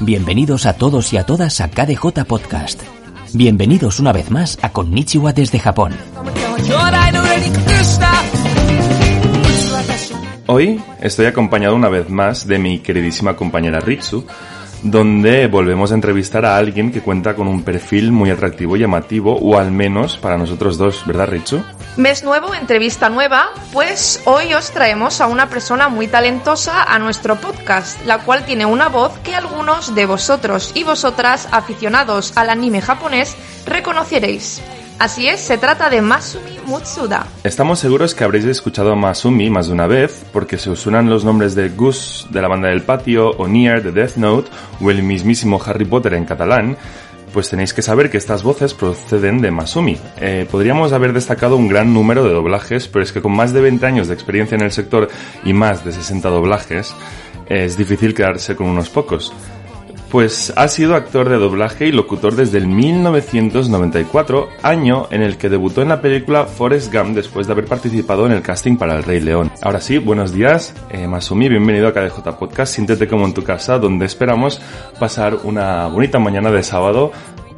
Bienvenidos a todos y a todas a KDJ Podcast. Bienvenidos una vez más a Konnichiwa desde Japón. Hoy estoy acompañado una vez más de mi queridísima compañera Ritsu, donde volvemos a entrevistar a alguien que cuenta con un perfil muy atractivo y llamativo, o al menos para nosotros dos, ¿verdad Ritsu? Mes nuevo, entrevista nueva, pues hoy os traemos a una persona muy talentosa a nuestro podcast, la cual tiene una voz que algunos de vosotros y vosotras aficionados al anime japonés reconoceréis. Así es, se trata de Masumi Mutsuda. Estamos seguros que habréis escuchado a Masumi más de una vez, porque se os suenan los nombres de Gus de la banda del patio, o Nier de Death Note, o el mismísimo Harry Potter en catalán, pues tenéis que saber que estas voces proceden de Masumi. Eh, podríamos haber destacado un gran número de doblajes, pero es que con más de 20 años de experiencia en el sector y más de 60 doblajes, es difícil quedarse con unos pocos. Pues ha sido actor de doblaje y locutor desde el 1994, año en el que debutó en la película Forrest Gump después de haber participado en el casting para El Rey León. Ahora sí, buenos días, eh, Masumi, bienvenido a KDJ Podcast, siéntete como en tu casa, donde esperamos pasar una bonita mañana de sábado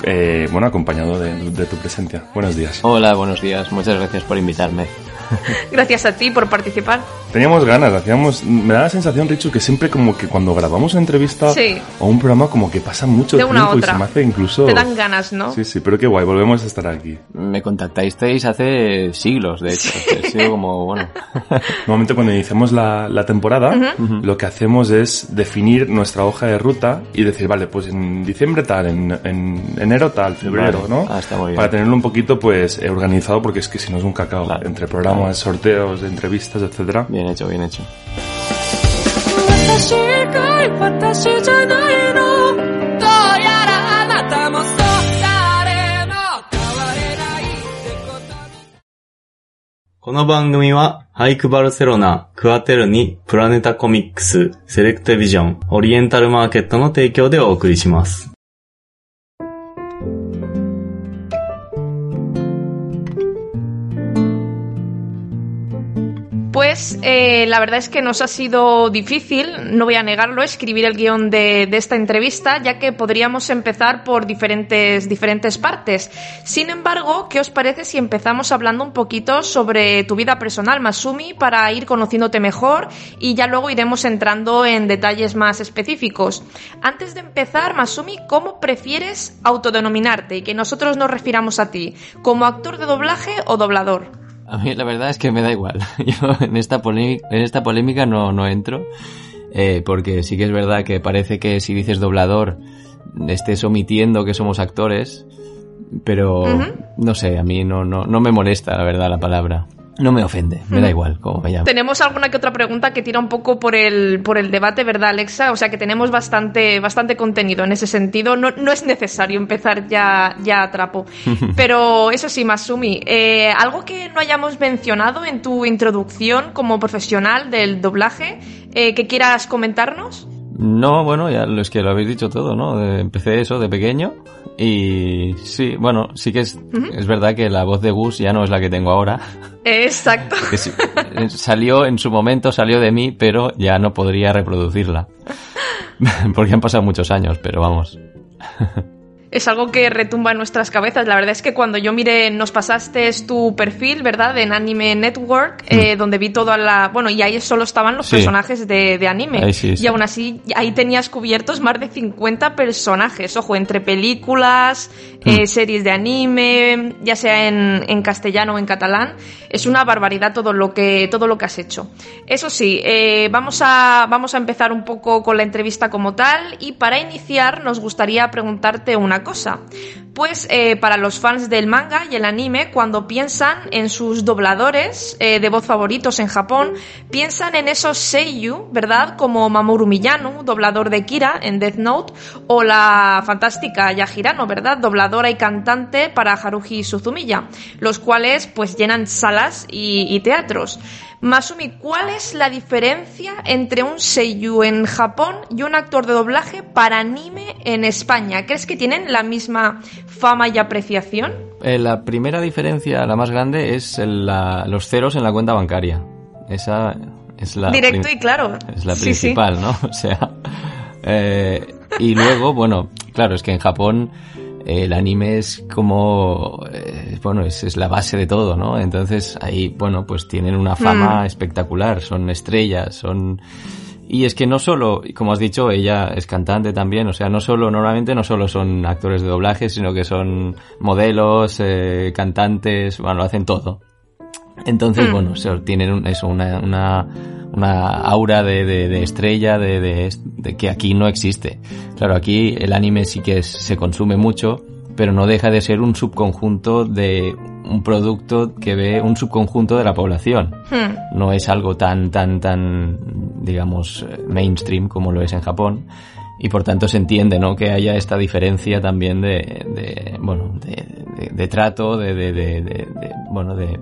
eh, bueno, acompañado de, de, tu presencia. Buenos días. Hola, buenos días. Muchas gracias por invitarme. Gracias a ti por participar. Teníamos ganas, hacíamos, me da la sensación, Richu, que siempre como que cuando grabamos una entrevista Sí. o un programa como que pasa mucho De una a tiempo y otra. se me hace incluso... Te dan ganas, ¿no? Sí, sí, pero qué guay, volvemos a estar aquí. Me contactasteis hace siglos, de hecho. He sido como, bueno. Normalmente cuando iniciamos la, la temporada, lo que hacemos es definir nuestra hoja de ruta y decir, vale, pues en diciembre tal, en, en enero tal, febrero, Vale. ¿no? Ah, está muy bien. Para tenerlo un poquito pues eh, organizado porque es que si no es un cacao. Claro. Entre programas, sorteos, entrevistas, etcétera. Bien hecho, bien hecho. この番組は、ハイクバルセロナ、クアテルニ、プラネタコミックス、セレクトビジョン、オリエンタルマーケットの提供でお送りします。Pues eh, la verdad es que nos ha sido difícil, no voy a negarlo, escribir el guion de, de esta entrevista, ya que podríamos empezar por diferentes, diferentes partes. Sin embargo, ¿qué os parece si empezamos hablando un poquito sobre tu vida personal, Masumi, para ir conociéndote mejor y ya luego iremos entrando en detalles más específicos? Antes de empezar, Masumi, ¿cómo prefieres autodenominarte y que nosotros nos refiramos a ti? ¿Como actor de doblaje o doblador? A mí la verdad es que me da igual. Yo en esta, polé- en esta polémica no, no entro. eh, porque sí que es verdad que parece que si dices doblador estés omitiendo que somos actores. Pero no sé, a mí no, no, no me molesta la verdad la palabra. No me ofende, me da igual cómo me llamo. Tenemos alguna que otra pregunta que tira un poco por el, por el debate, ¿verdad, Alexa? O sea que tenemos bastante, bastante contenido en ese sentido. No, no es necesario empezar ya, ya a trapo. Pero eso sí, Masumi, eh, algo que no hayamos mencionado en tu introducción como profesional del doblaje, eh, que quieras comentarnos. No, bueno, ya lo es que lo habéis dicho todo, ¿no? De- empecé eso de pequeño y sí, bueno, sí que es, es verdad que la voz de Gus ya no es la que tengo ahora. Exacto. Que sí, eh, salió en su momento, salió de mí, pero ya no podría reproducirla. Porque han pasado muchos años, pero vamos. es algo que retumba en nuestras cabezas. La verdad es que cuando yo miré, nos pasaste tu perfil, ¿verdad? En Anime Network, eh, donde vi toda la... Bueno, y ahí solo estaban los Mm. Sí. personajes de, de anime. Ahí sí, sí. Y aún así, ahí tenías cubiertos más de 50 personajes. Ojo, entre películas, Mm. eh, series de anime, ya sea en, en castellano o en catalán. Es una barbaridad todo lo que, todo lo que has hecho. Eso sí, eh, vamos, a, vamos a empezar un poco con la entrevista como tal y para iniciar nos gustaría preguntarte una cosa. Pues eh, para los fans del manga y el anime, cuando piensan en sus dobladores eh, de voz favoritos en Japón, piensan en esos seiyu, ¿verdad? Como Mamoru Miyano, doblador de Kira en Death Note, o la fantástica Yahirano, ¿verdad? Dobladora y cantante para Haruhi Suzumiya, los cuales pues llenan salas y, y teatros. Masumi, ¿cuál es la diferencia entre un seiyuu en Japón y un actor de doblaje para anime en España? ¿Crees que tienen la misma fama y apreciación? Eh, la primera diferencia, la más grande, es la- los ceros en la cuenta bancaria. Esa es la, Directo y claro. es la Sí, sí. principal, ¿no? O sea, eh, y luego, bueno, claro, es que en Japón el anime es como, eh, bueno, es, es la base de todo, ¿no? Entonces ahí, bueno, pues tienen una fama Mm. espectacular, son estrellas, son... Y es que no solo, como has dicho, ella es cantante también, o sea, no solo, normalmente no solo son actores de doblaje, sino que son modelos, eh, cantantes, bueno, hacen todo. Entonces, Mm. bueno, se- tienen un- eso, una, una, una aura de, de- de estrella de, que aquí no existe. Claro, aquí el anime sí que es- se consume mucho, pero no deja de ser un subconjunto de un producto que ve un subconjunto de la población. Hmm. No es algo tan, tan, tan, digamos, mainstream como lo es en Japón. Y por tanto se entiende, ¿no? Que haya esta diferencia también de, de bueno, de, de- de trato, de, de, de- de- de- bueno, de,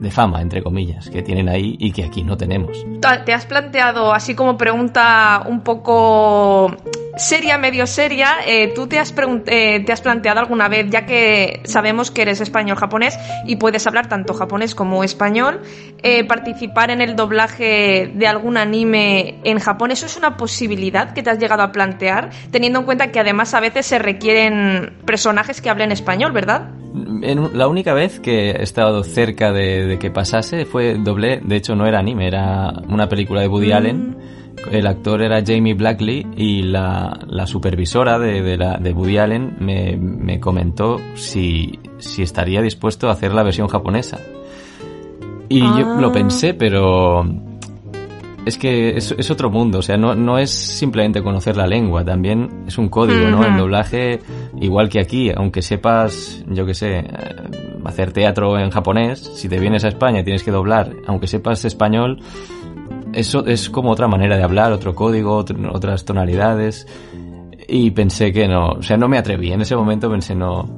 de fama, entre comillas, que tienen ahí y que aquí no tenemos. ¿Te has planteado, así como pregunta un poco seria, medio seria, eh, tú te has, eh, te has planteado alguna vez, ya que sabemos que eres español-japonés y puedes hablar tanto japonés como español, eh, participar en el doblaje de algún anime en Japón, ¿eso es una posibilidad que te has llegado a plantear? Teniendo en cuenta que además a veces se requieren personajes que hablen español, ¿verdad? En la única vez que he estado cerca de, de que pasase fue doble, de hecho no era anime, era una película de Woody Allen. El actor era Jamie Blackley y la, la supervisora de, de la, de Woody Allen me, me comentó si, si estaría dispuesto a hacer la versión japonesa. Y yo Ah. lo pensé, pero es que es, es otro mundo, o sea, no, no es simplemente conocer la lengua, también es un código, ¿no? El doblaje, igual que aquí, aunque sepas, yo qué sé, hacer teatro en japonés, si te vienes a España y tienes que doblar, aunque sepas español, eso es como otra manera de hablar, otro código, otras tonalidades. Y pensé que no, o sea, no me atreví. En ese momento pensé, no,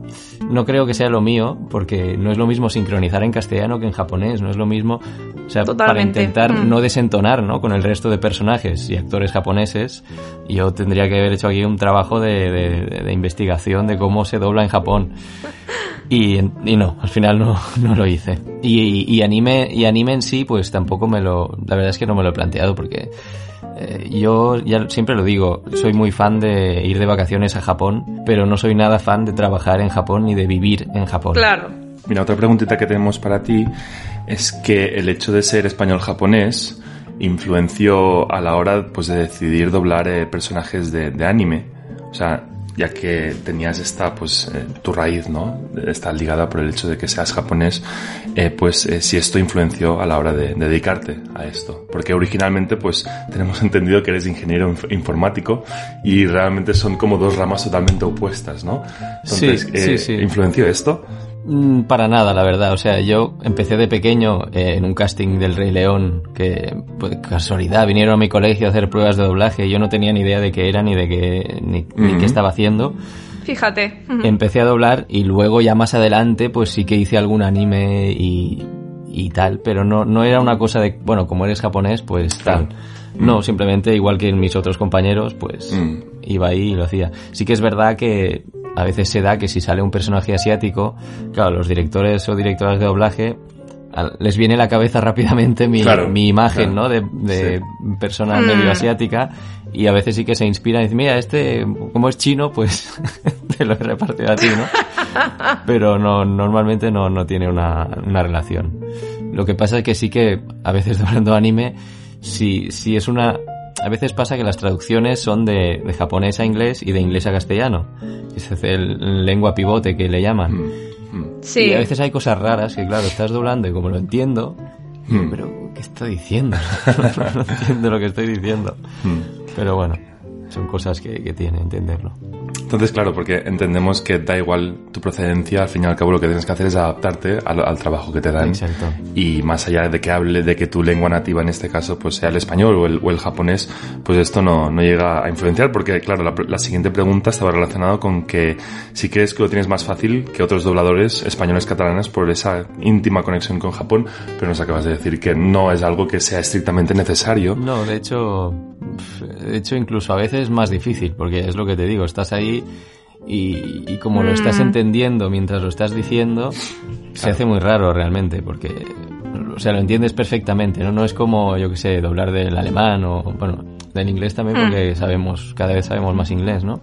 no creo que sea lo mío, porque no es lo mismo sincronizar en castellano que en japonés, no es lo mismo, o sea, para intentar Mm. no desentonar, ¿no? Con el resto de personajes y actores japoneses, yo tendría que haber hecho aquí un trabajo de, de- de investigación de cómo se dobla en Japón. Y, y no, al final no, no lo hice. Y, y anime, y anime en sí, pues tampoco me lo, la verdad es que no me lo he planteado porque eh, yo ya siempre lo digo, soy muy fan de ir de vacaciones a Japón, pero no soy nada fan de trabajar en Japón ni de vivir en Japón. Claro. Mira, otra preguntita que tenemos para ti es que el hecho de ser español-japonés influenció a la hora pues, de decidir doblar eh, personajes de, de anime. O sea, ya que tenías esta, pues, eh, tu raíz, ¿no? Está ligada por el hecho de que seas japonés, eh, pues eh, si esto influenció a la hora de, de dedicarte a esto. Porque originalmente, pues, tenemos entendido que eres ingeniero inf- informático y realmente son como dos ramas totalmente opuestas, ¿no? Entonces, Sí, sí, sí. ¿influenció esto? Mm, Para nada, la verdad. O sea, yo empecé de pequeño eh, en un casting del Rey León, que pues, casualidad vinieron a mi colegio a hacer pruebas de doblaje. y Yo no tenía ni idea de qué era ni de qué, ni, qué estaba haciendo. Fíjate. Empecé a doblar y luego ya más adelante pues sí que hice algún anime y, y tal, pero no, no era una cosa de, bueno, como eres japonés, pues tal. No, simplemente igual que mis otros compañeros, pues Mm. iba ahí y lo hacía. Sí que es verdad que a veces se da que si sale un personaje asiático, claro, los directores o directoras de doblaje les viene a la cabeza rápidamente mi, Claro, mi imagen, claro. ¿no? De, de Sí. persona Mm. medio asiática y a veces sí que se inspira y dice, mira, este, como es chino, pues te lo he repartido a ti, ¿no? Pero no, normalmente no, no tiene una, una relación. Lo que pasa es que sí que a veces doblando anime, si, si es una... A veces pasa que las traducciones son de, de japonés a inglés y de inglés a castellano. Es el lengua pivote que le llaman. Mm, mm, Sí. Y a veces hay cosas raras que, claro, estás doblando y como lo entiendo, mm, pero ¿qué estoy diciendo? no entiendo lo que estoy diciendo. Pero bueno, son cosas que, que tiene entenderlo. Entonces, claro, porque entendemos que da igual tu procedencia, al fin y al cabo lo que tienes que hacer es adaptarte al, al trabajo que te dan. Exacto. Y más allá de que hable de que tu lengua nativa en este caso pues sea el español o el, o el japonés, pues esto no, no llega a influenciar porque, claro, la, la siguiente pregunta estaba relacionada con que si crees que lo tienes más fácil que otros dobladores españoles catalanes por esa íntima conexión con Japón, pero nos acabas de decir que no es algo que sea estrictamente necesario. No, de hecho, de hecho incluso a veces es más difícil, porque es lo que te digo, estás ahí y, y como lo estás entendiendo mientras lo estás diciendo, se hace muy raro realmente, porque, o sea, lo entiendes perfectamente, ¿no? No es como, yo que sé, doblar del alemán o, bueno, del inglés también, porque sabemos, cada vez sabemos más inglés, ¿no?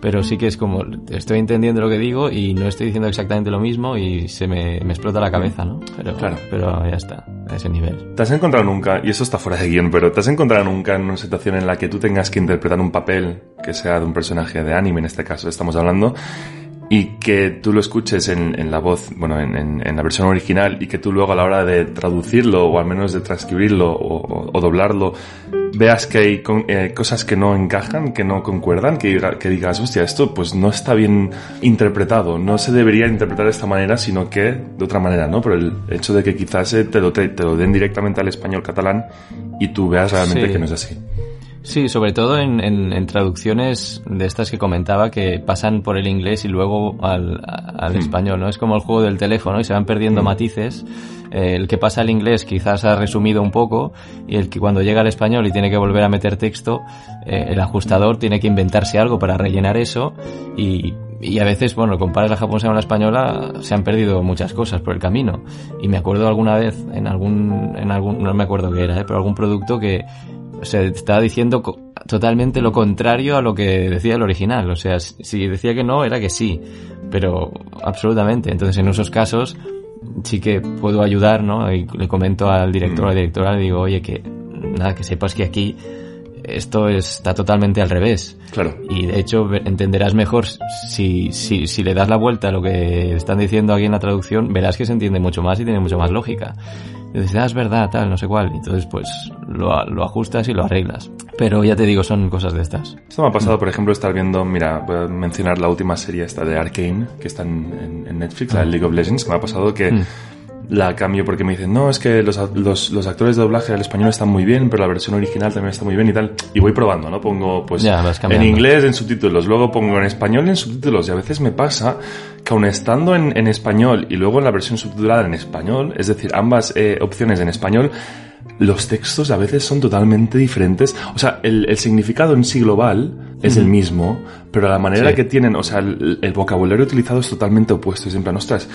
Pero sí que es como, estoy entendiendo lo que digo y no estoy diciendo exactamente lo mismo y se me, me explota la cabeza, ¿no? Pero, Claro. pero ya está, a ese nivel. ¿Te has encontrado nunca, y eso está fuera de guion, pero ¿te has encontrado nunca en una situación en la que tú tengas que interpretar un papel que sea de un personaje de anime, en este caso estamos hablando, y que tú lo escuches en, en la voz, bueno, en, en- en la versión original, y que tú luego a la hora de traducirlo, o al menos de transcribirlo, o, o- o doblarlo, veas que hay con- eh, cosas que no encajan, que no concuerdan, que, que digas, hostia, esto pues no está bien interpretado, no se debería interpretar de esta manera, sino que de otra manera, ¿no? Por el hecho de que quizás eh, te lo, te, te lo den directamente al español catalán y tú veas realmente Sí. que no es así. Sí, sobre todo en, en- en traducciones de estas que comentaba que pasan por el inglés y luego al, al español, ¿no? Es como el juego del teléfono y se van perdiendo matices. Eh, el que pasa al inglés quizás ha resumido un poco y el que cuando llega al español y tiene que volver a meter texto, eh, el ajustador tiene que inventarse algo para rellenar eso y, y a veces, bueno, comparas la japonesa con la española, se han perdido muchas cosas por el camino. Y me acuerdo alguna vez en algún, en algún, no me acuerdo qué era, ¿eh? pero algún producto que se estaba diciendo totalmente lo contrario a lo que decía el original. O sea, si decía que no, era que sí. Pero absolutamente. Entonces, en esos casos, sí que puedo ayudar, ¿no? Y le comento al director o a la directora, le digo, oye, que nada, que sepas que aquí esto está totalmente al revés. Claro. Y de hecho entenderás mejor si, si, si le das la vuelta a lo que están diciendo aquí en la traducción, verás que se entiende mucho más y tiene mucho más lógica. Y dices, ah, es verdad, tal, no sé cuál. Y entonces pues lo, lo ajustas y lo arreglas. Pero ya te digo, son cosas de estas. Esto me ha pasado, por ejemplo, estar viendo, mira, voy a mencionar la última serie esta de Arkane, que está en, Netflix, la de League of Legends, que me ha pasado que Mm. La cambio porque me dicen, no, es que los, los, los actores de doblaje al español están muy bien, pero la versión original también está muy bien y tal. Y voy probando, ¿no? Pongo, pues, Ya, en inglés en subtítulos, luego pongo en español en subtítulos y a veces me pasa que aun estando en, en español y luego en la versión subtitulada en español, es decir, ambas eh, opciones en español, los textos a veces son totalmente diferentes. O sea, el, el significado en sí global es el mismo, pero la manera Sí. que tienen, o sea, el, el vocabulario utilizado es totalmente opuesto. Es en plan, ostras,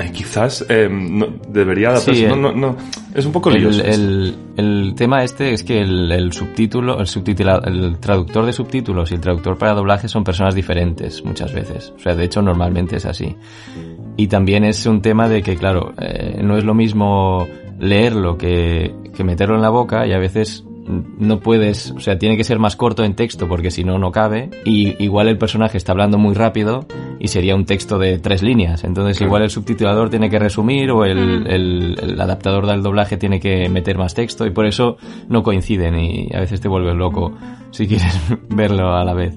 eh, quizás eh, no, debería adaptarse. Sí, no, no, no, es un poco lioso. el, el tema este es que el, el subtítulo, el subtitula- el traductor de subtítulos y el traductor para doblaje son personas diferentes muchas veces. O sea, de hecho normalmente es así. Y también es un tema de que, claro, eh, no es lo mismo leerlo que, que meterlo en la boca y a veces no puedes, o sea, tiene que ser más corto en texto porque si no, no cabe. Y igual el personaje está hablando muy rápido y sería un texto de tres líneas. Entonces Claro. igual el subtitulador tiene que resumir o el, el- el adaptador del doblaje tiene que meter más texto y por eso no coinciden y a veces te vuelves loco si quieres verlo a la vez.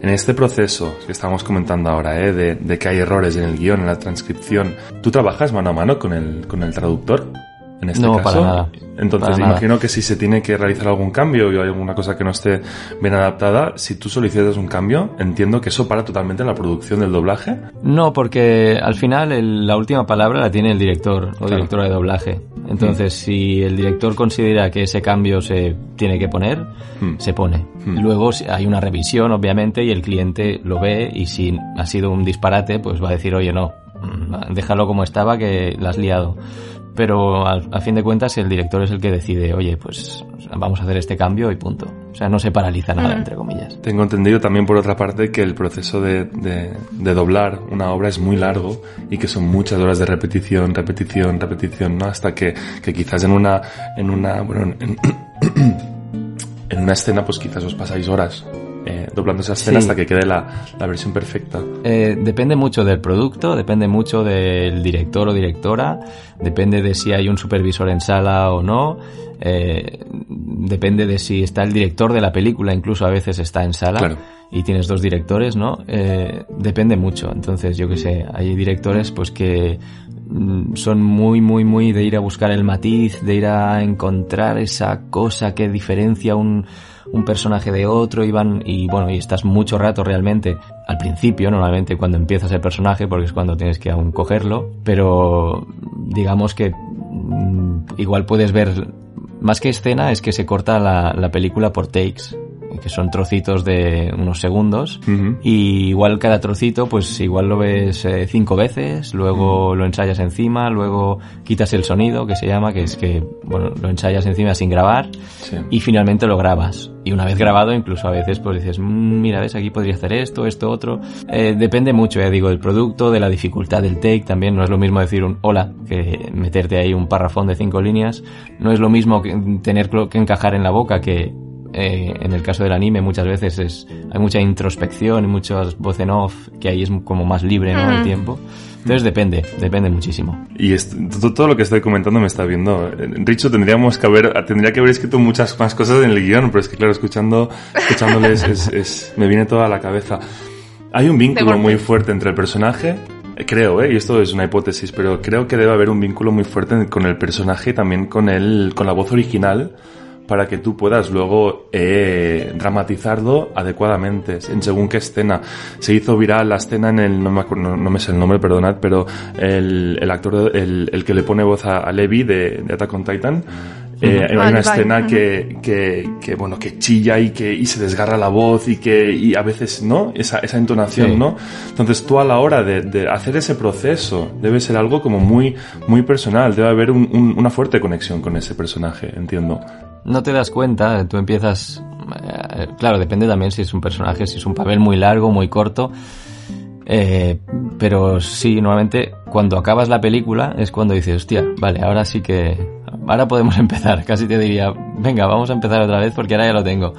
En este proceso que estamos comentando ahora, ¿eh? de, de que hay errores en el guion, en la transcripción, ¿tú trabajas mano a mano con el, con el traductor? En este No, caso. para nada. Entonces, Para nada. imagino que si se tiene que realizar algún cambio y hay alguna cosa que no esté bien adaptada, si tú solicitas un cambio, entiendo que eso para totalmente la producción del doblaje. No, porque al final el- la última palabra la tiene el director o directora de doblaje. Entonces, si el director considera que ese cambio se tiene que poner, Hmm. se pone. Hmm. Luego hay una revisión, obviamente, y el cliente lo ve y si ha sido un disparate, pues va a decir, oye, no, mm, déjalo como estaba que la has liado. Pero al- a fin de cuentas el director es el que decide, oye, pues vamos a hacer este cambio y punto. O sea, no se paraliza nada, entre comillas. Tengo entendido también por otra parte que el proceso de, de- de doblar una obra es muy largo y que son muchas horas de repetición, repetición, repetición, ¿no? Hasta que, que quizás en una, en una, bueno, en, en una escena pues quizás os pasáis horas eh, doblando esa escena Sí. hasta que quede la, la versión perfecta. Eh, depende mucho del producto, depende mucho del director o directora, depende de si hay un supervisor en sala o no. eh, depende de si está el director de la película, incluso a veces está en sala Claro. y tienes dos directores, ¿no? Eh, depende mucho. Entonces, yo qué sé, hay directores pues que mm, son muy, muy, muy de ir a buscar el matiz, de ir a encontrar esa cosa que diferencia un, un personaje de otro y van, y bueno, y estás mucho rato realmente al principio, normalmente cuando empiezas el personaje, porque es cuando tienes que aún cogerlo, pero digamos que mm, igual puedes ver más que escena es que se corta la, la película por takes, que son trocitos de unos segundos. Y igual cada trocito, pues igual lo ves eh, cinco veces, luego lo ensayas encima, luego quitas el sonido, que se llama, que es que, bueno, lo ensayas encima sin grabar Sí. y finalmente lo grabas. Y una vez grabado, incluso a veces pues dices, "Mm, mira, ves, aquí podría hacer esto, esto, otro. Eh, depende mucho, ya digo, del producto, de la dificultad del take también. No es lo mismo decir un hola que meterte ahí un parrafón de cinco líneas. No es lo mismo que tener que encajar en la boca que eh, en el caso del anime muchas veces es hay mucha introspección y muchas voz en off que ahí es como más libre ¿no? el Mm. tiempo entonces depende depende muchísimo Y esto- todo, todo lo que estoy comentando me está viendo. Richo, tendríamos que haber, tendría que haber escrito muchas más cosas en el guion, pero es que claro, escuchando, escuchándoles es, es- me viene toda a la cabeza. Hay un vínculo muy fuerte entre el personaje, creo, ¿eh? y esto es una hipótesis, pero creo que debe haber un vínculo muy fuerte con el personaje y también con el, con la voz original para que tú puedas luego eh, dramatizarlo adecuadamente en según qué escena. Se hizo viral la escena en el, no me, acuerdo, no, no me sé el nombre, perdonad, pero el, el actor, el, el que le pone voz a, a Levi de, de Attack on Titan, eh, hay Ah, una Levi, escena que, que, que, bueno, que chilla y que y se desgarra la voz y que y a veces, ¿no? Esa, esa entonación, Sí. ¿no? Entonces tú a la hora de, de hacer ese proceso debe ser algo como muy, muy personal, debe haber un- un- una fuerte conexión con ese personaje, entiendo. No te das cuenta, tú empiezas, eh, claro, depende también si es un personaje, si es un papel muy largo, muy corto, eh, pero sí, normalmente cuando acabas la película es cuando dices, hostia, vale, ahora sí que, ahora podemos empezar, casi te diría, venga, vamos a empezar otra vez porque ahora ya lo tengo.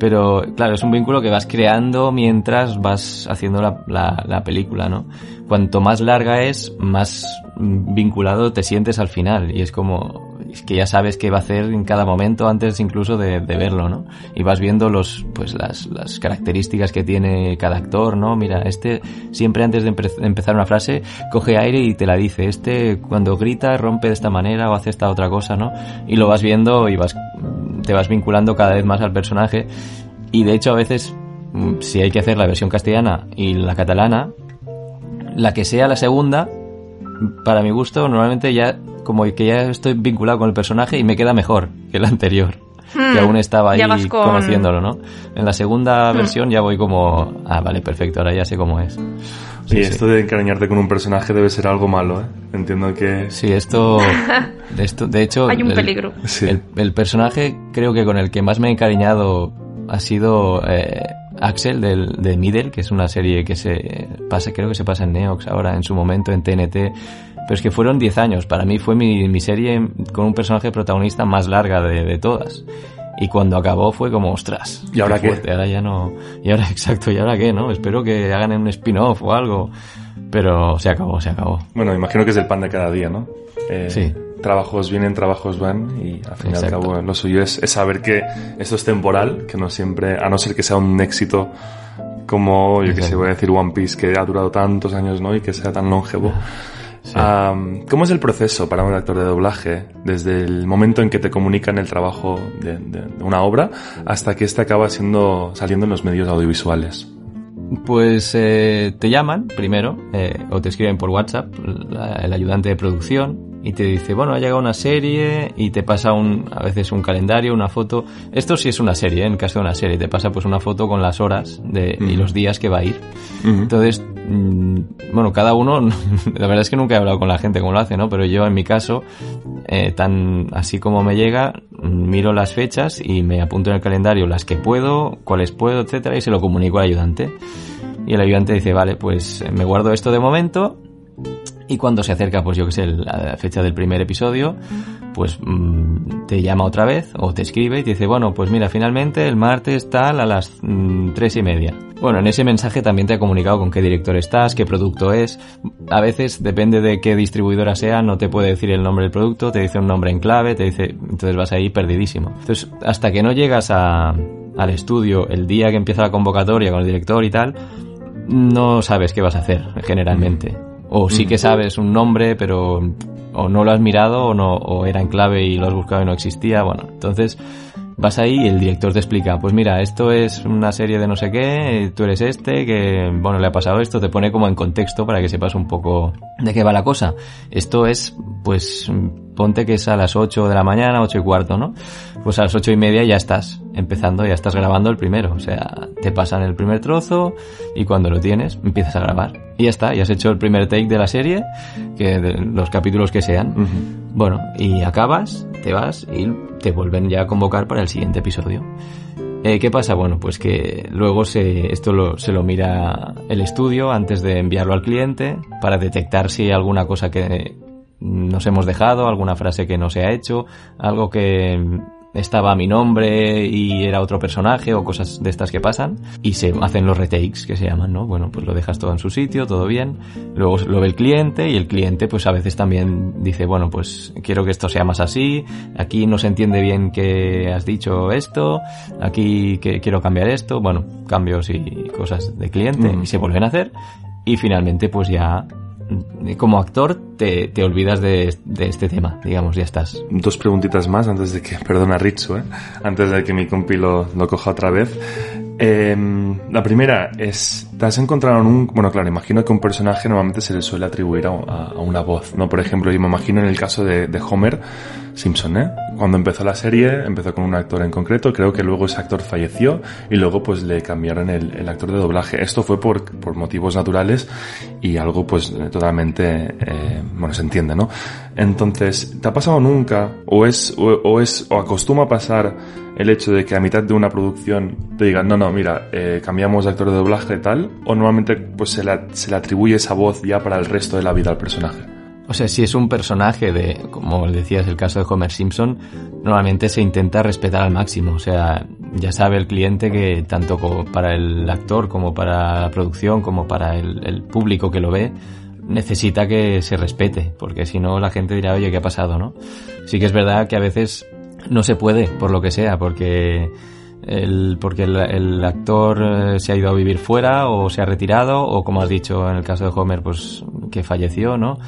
Pero claro, es un vínculo que vas creando mientras vas haciendo la, la, la película, ¿no? Cuanto más larga es, más vinculado te sientes al final y es como, que ya sabes qué va a hacer en cada momento antes incluso de, verlo, ¿no? Y vas viendo los, pues las, características que tiene cada actor, ¿no? Mira, este siempre antes de empe- empezar una frase coge aire y te la dice. Este cuando grita rompe de esta manera o hace esta otra cosa, ¿no? Y lo vas viendo y vas, te vas vinculando cada vez más al personaje. Y de hecho a veces, mm, si hay que hacer la versión castellana y la catalana, la que sea la segunda, para mi gusto, normalmente ya como que ya estoy vinculado con el personaje y me queda mejor que el anterior. Hmm, Que aún estaba ahí con- conociéndolo, ¿no? En la segunda versión ya voy como, ah, vale, perfecto, ahora ya sé cómo es. Sí, Sí, esto de encariñarte con un personaje debe ser algo malo, ¿eh? Entiendo que... Sí, esto, de esto, de hecho, Hay un el- peligro. Sí. El, el personaje creo que con el que más me he encariñado ha sido eh, Axel del, de Middle, que es una serie que se pasa, creo que se pasa en Neox ahora, en su momento en TNT. Pero es que fueron 10 años. Para mí fue mi, mi serie con un personaje protagonista más larga de, de todas. Y cuando acabó fue como, ostras. ¿Y ahora qué? fuerte, Ahora ya no. Y ahora, exacto, ¿y ahora qué, no? Espero que hagan un spin-off o algo. Pero se acabó, se acabó. Bueno, imagino que es el pan de cada día, ¿no? Eh, Sí. Trabajos vienen, trabajos van y al fin y al cabo lo suyo es, es saber que esto es temporal, que no siempre, a no ser que sea un éxito como, yo que sé, voy a decir One Piece, que ha durado tantos años, ¿no? Y que sea tan longevo. ¿Cómo es el proceso para un actor de doblaje desde el momento en que te comunican el trabajo de, una obra hasta que éste acaba siendo saliendo en los medios audiovisuales? Pues eh, te llaman primero eh, o te escriben por WhatsApp el ayudante de producción y te dice, bueno, ha llegado una serie y te pasa un, a veces un calendario, una foto. Esto sí es una serie, ¿eh? en caso de una serie, te pasa pues una foto con las horas de, y Ujú. los días que va a ir. Ujú. Entonces, mm, bueno, cada uno, la verdad es que nunca he hablado con la gente como lo hace, ¿no? Pero yo en mi caso, eh, tan así como me llega, miro las fechas y me apunto en el calendario las que puedo, cuáles puedo, etcétera, y se lo comunico al ayudante. Y el ayudante dice, vale, pues eh, me guardo esto de momento Y cuando se acerca, pues yo que sé, la fecha del primer episodio, pues mm, te llama otra vez o te escribe y te dice, bueno, pues mira, finalmente el martes tal a las mm, tres y media. Bueno, en ese mensaje también te ha comunicado con qué director estás, qué producto es. A veces, depende de qué distribuidora sea, no te puede decir el nombre del producto, te dice un nombre en clave, te dice, entonces vas ahí perdidísimo. Entonces, hasta que no llegas a, al estudio el día que empieza la convocatoria con el director y tal, no sabes qué vas a hacer generalmente. O sí que sabes un nombre, pero o no lo has mirado o no o era en clave y lo has buscado y no existía. Bueno, entonces vas ahí y el director te explica, pues mira, esto es una serie de no sé qué, tú eres este, que bueno, le ha pasado esto, te pone como en contexto para que sepas un poco de qué va la cosa. Esto es, pues, ponte que es a las 8 de la mañana, 8 y cuarto, ¿no? Pues a las ocho y media ya estás empezando, ya estás grabando el primero. O sea, te pasan el primer trozo y cuando lo tienes empiezas a grabar. Y ya está, ya has hecho el primer take de la serie, que de los capítulos que sean. Bueno, y acabas, te vas y te vuelven ya a convocar para el siguiente episodio. Eh, ¿Qué pasa? Bueno, pues que luego se, esto lo, se lo mira el estudio antes de enviarlo al cliente para detectar si hay alguna cosa que nos hemos dejado, alguna frase que no se ha hecho, algo que estaba mi nombre y era otro personaje o cosas de estas que pasan. Y se hacen los retakes que se llaman, ¿no? Bueno, pues lo dejas todo en su sitio, todo bien, luego lo ve el cliente y el cliente pues a veces también dice, bueno, pues quiero que esto sea más así, aquí no se entiende bien que has dicho esto, aquí que quiero cambiar esto, bueno, cambios y cosas de cliente y se vuelven a hacer. Y finalmente pues ya como actor te, te olvidas de, de, este tema, digamos, ya estás. Dos preguntitas más antes de que, perdona Ritsu, ¿eh? antes de que mi compi lo, coja otra vez. Eh, la primera es, ¿te has encontrado en un, bueno claro, imagino que un personaje normalmente se le suele atribuir a, a una voz, ¿no? Por ejemplo, yo me imagino en el caso de, de Homer Simpson, ¿eh? Cuando empezó la serie, empezó con un actor en concreto, creo que luego ese actor falleció y luego pues le cambiaron el, el actor de doblaje. Esto fue por, por motivos naturales y algo pues totalmente, eh, bueno, se entiende, ¿no? Entonces, ¿te ha pasado nunca o es, o, o es, o acostuma pasar el hecho de que a mitad de una producción te digan, no, no, mira, eh, cambiamos de actor de doblaje tal, o normalmente pues se le, se le atribuye esa voz ya para el resto de la vida al personaje? O sea, si es un personaje de, como decías, el caso de Homer Simpson, normalmente se intenta respetar al máximo. O sea, ya sabe el cliente que tanto para el actor como para la producción como para el, el público que lo ve, necesita que se respete, porque si no la gente dirá, oye, ¿qué ha pasado, no? Sí que es verdad que a veces no se puede, por lo que sea, porque el, porque el, el, actor se ha ido a vivir fuera o se ha retirado o como has dicho en el caso de Homer pues que falleció no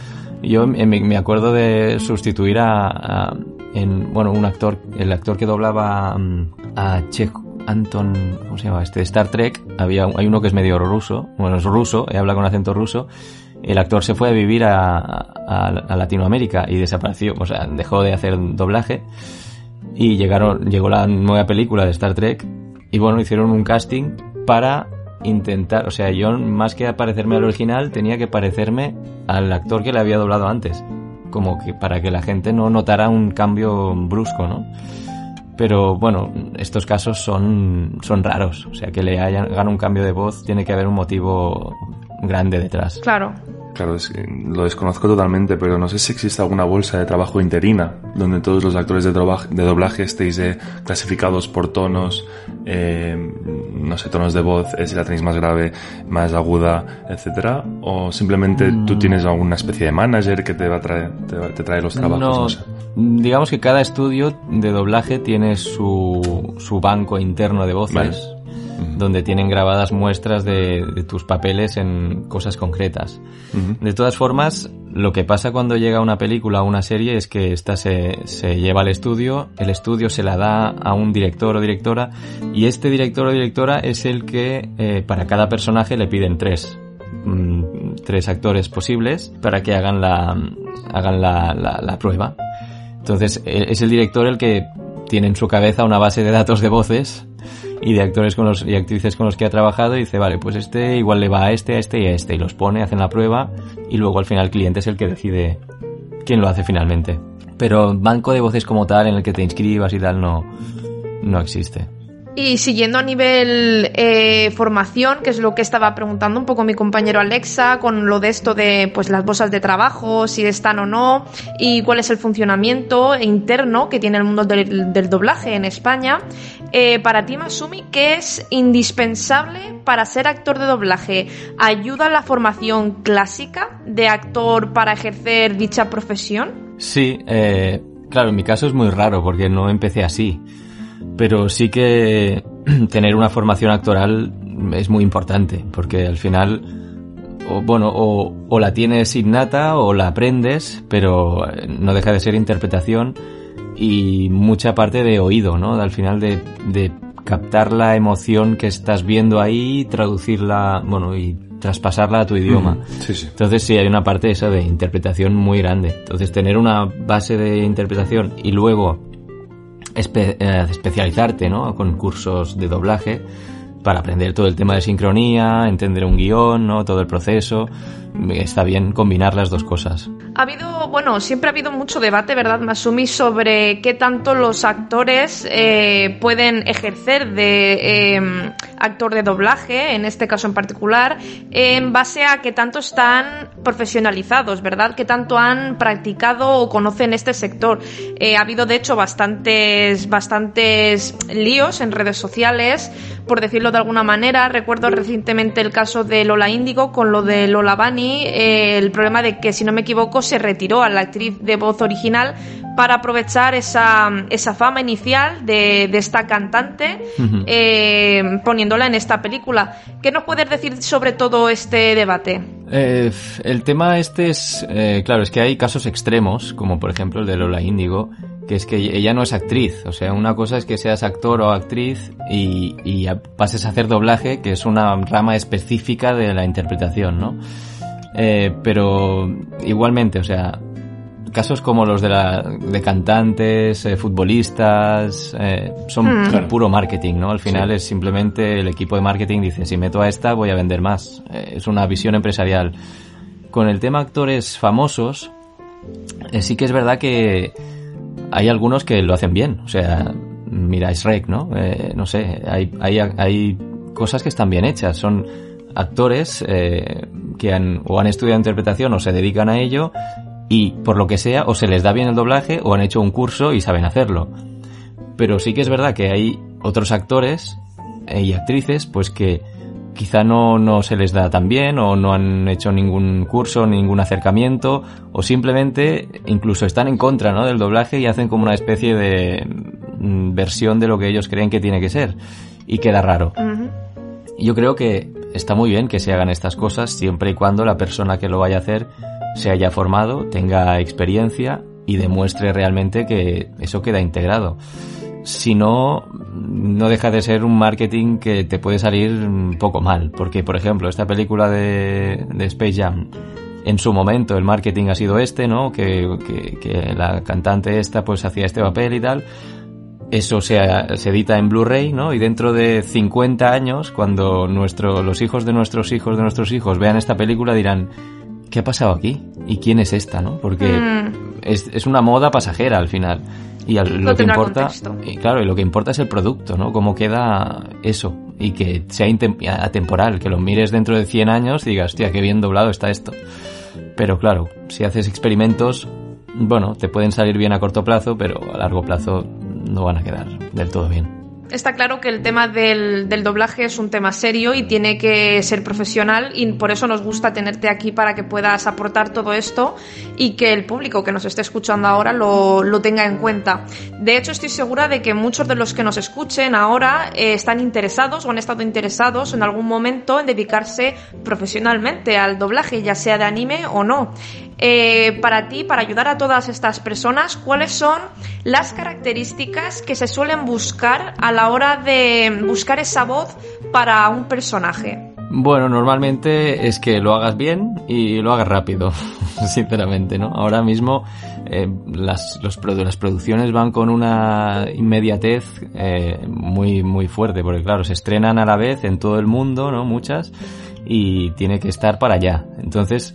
yo me, acuerdo de sustituir a, en bueno un actor el actor que doblaba a Che Anton cómo se llama este Star Trek. Había hay uno que es medio ruso bueno es ruso y habla con acento ruso. El actor se fue a vivir a, a, a Latinoamérica y desapareció o sea dejó de hacer doblaje. Y llegaron, llegó la nueva película de Star Trek y bueno, hicieron un casting para intentar, o sea, yo más que parecerme al original tenía que parecerme al actor que le había doblado antes, como que para que la gente no notara un cambio brusco, ¿no? Pero bueno, estos casos son, son raros, o sea, que le hagan un cambio de voz tiene que haber un motivo grande detrás. Claro. Claro, es que lo desconozco totalmente, pero no sé si existe alguna bolsa de trabajo interina donde todos los actores de, de doblaje estéis eh, clasificados por tonos, eh, no sé, tonos de voz, eh, si la tenéis más grave, más aguda, etcétera, o simplemente mm. tú tienes alguna especie de manager que te va a traer, te, te trae los trabajos. No, no sé. digamos que cada estudio de doblaje tiene su, su banco interno de voces. Vale donde tienen grabadas muestras de, de, tus papeles en cosas concretas. Uh -huh. De todas formas, lo que pasa cuando llega una película o una serie es que esta se, se, lleva al estudio, el estudio se la da a un director o directora y este director o directora es el que eh, para cada personaje le piden tres. Mm, tres actores posibles para que hagan la, hagan la, la, la prueba. Entonces, e, es el director el que tiene en su cabeza una base de datos de voces y de actores con los, y actrices con los que ha trabajado y dice, vale, pues este igual le va a este, a este y a este y los pone, hacen la prueba y luego al final el cliente es el que decide quién lo hace finalmente. Pero banco de voces como tal en el que te inscribas y tal no, no existe. Y siguiendo a nivel eh, formación, que es lo que estaba preguntando un poco mi compañero Alexa, con lo de esto de pues las bolsas de trabajo, si están o no, y cuál es el funcionamiento interno que tiene el mundo del, del doblaje en España. Eh, para ti, Masumi, ¿qué es indispensable para ser actor de doblaje? ¿Ayuda la formación clásica de actor para ejercer dicha profesión? Sí, eh, claro, en mi caso es muy raro porque no empecé así. Pero sí que tener una formación actoral es muy importante porque al final, o, bueno, o, o la tienes innata o la aprendes, pero no deja de ser interpretación y mucha parte de oído, ¿no? Al final de, de captar la emoción que estás viendo ahí, traducirla, bueno, y traspasarla a tu idioma. Sí, sí. Entonces sí, hay una parte esa de interpretación muy grande. Entonces tener una base de interpretación y luego espe- eh, especializarte, ¿no? Con cursos de doblaje para aprender todo el tema de sincronía, entender un guion, ¿no? Todo el proceso. Está bien combinar las dos cosas. Ha habido, bueno, siempre ha habido mucho debate, ¿verdad, Masumi, sobre qué tanto los actores eh, pueden ejercer de eh, actor de doblaje, en este caso en particular, en base a qué tanto están profesionalizados, ¿verdad? Qué tanto han practicado o conocen este sector. Eh, ha habido, de hecho, bastantes, bastantes líos en redes sociales, por decirlo de alguna manera. Recuerdo recientemente el caso de Lola Índigo con lo de Lola Eh, el problema de que, si no me equivoco, se retiró a la actriz de voz original para aprovechar esa, esa fama inicial de, de esta cantante, eh, poniéndola en esta película. ¿Qué nos puedes decir sobre todo este debate? Eh, el tema este es, eh, claro, es que hay casos extremos, como por ejemplo el de Lola Índigo, que es que ella no es actriz. O sea, una cosa es que seas actor o actriz y, y pases a hacer doblaje, que es una rama específica de la interpretación, ¿no? Eh, pero igualmente, o sea, casos como los de, la, de cantantes, eh, futbolistas, eh, son Hmm. pu- puro marketing, ¿no? Al final es simplemente el equipo de marketing dice, si meto a esta voy a vender más. Eh, es una visión empresarial. Con el tema actores famosos, eh, sí que es verdad que hay algunos que lo hacen bien. O sea, mira Shrek, ¿no? Eh, no sé, hay, hay, hay cosas que están bien hechas. Son actores eh, que han, o han estudiado interpretación o se dedican a ello y por lo que sea o se les da bien el doblaje o han hecho un curso y saben hacerlo. Pero sí que es verdad que hay otros actores eh, y actrices pues que quizá no, no se les da tan bien o no han hecho ningún curso, ningún acercamiento o simplemente incluso están en contra ¿no? del doblaje y hacen como una especie de mm, versión de lo que ellos creen que tiene que ser y queda raro. Yo creo que está muy bien que se hagan estas cosas siempre y cuando la persona que lo vaya a hacer se haya formado, tenga experiencia y demuestre realmente que eso queda integrado. Si no, no deja de ser un marketing que te puede salir un poco mal. Porque, por ejemplo, esta película de, Space Jam, en su momento el marketing ha sido este, ¿no? Que, que, que la cantante esta pues hacía este papel y tal. Eso se, se edita en Blu-ray, ¿no? Y dentro de 50 años, cuando nuestro, los hijos de nuestros hijos de nuestros hijos vean esta película, dirán, ¿qué ha pasado aquí? ¿Y quién es esta, no? Porque Mm. es, es una moda pasajera al final. Y al- lo que importa, contexto. y claro, y lo que importa es el producto, ¿no? Cómo queda eso. Y que sea atemporal, que lo mires dentro de 100 años y digas, hostia, qué bien doblado está esto. Pero claro, si haces experimentos, bueno, te pueden salir bien a corto plazo, pero a largo plazo no van a quedar del todo bien. Está claro que el tema del, del doblaje es un tema serio y tiene que ser profesional y por eso nos gusta tenerte aquí para que puedas aportar todo esto y que el público que nos esté escuchando ahora lo, lo tenga en cuenta. De hecho, estoy segura de que muchos de los que nos escuchen ahora eh, están interesados o han estado interesados en algún momento en dedicarse profesionalmente al doblaje, ya sea de anime o no. Eh, para ti, para ayudar a todas estas personas, ¿cuáles son las características que se suelen buscar a la hora de buscar esa voz para un personaje? Bueno, normalmente es que lo hagas bien y lo hagas rápido, sinceramente, ¿no? Ahora mismo eh, las, las producciones van con una inmediatez eh, muy, muy fuerte, porque claro, se estrenan a la vez en todo el mundo, ¿no? Muchas, y tiene que estar para allá. Entonces,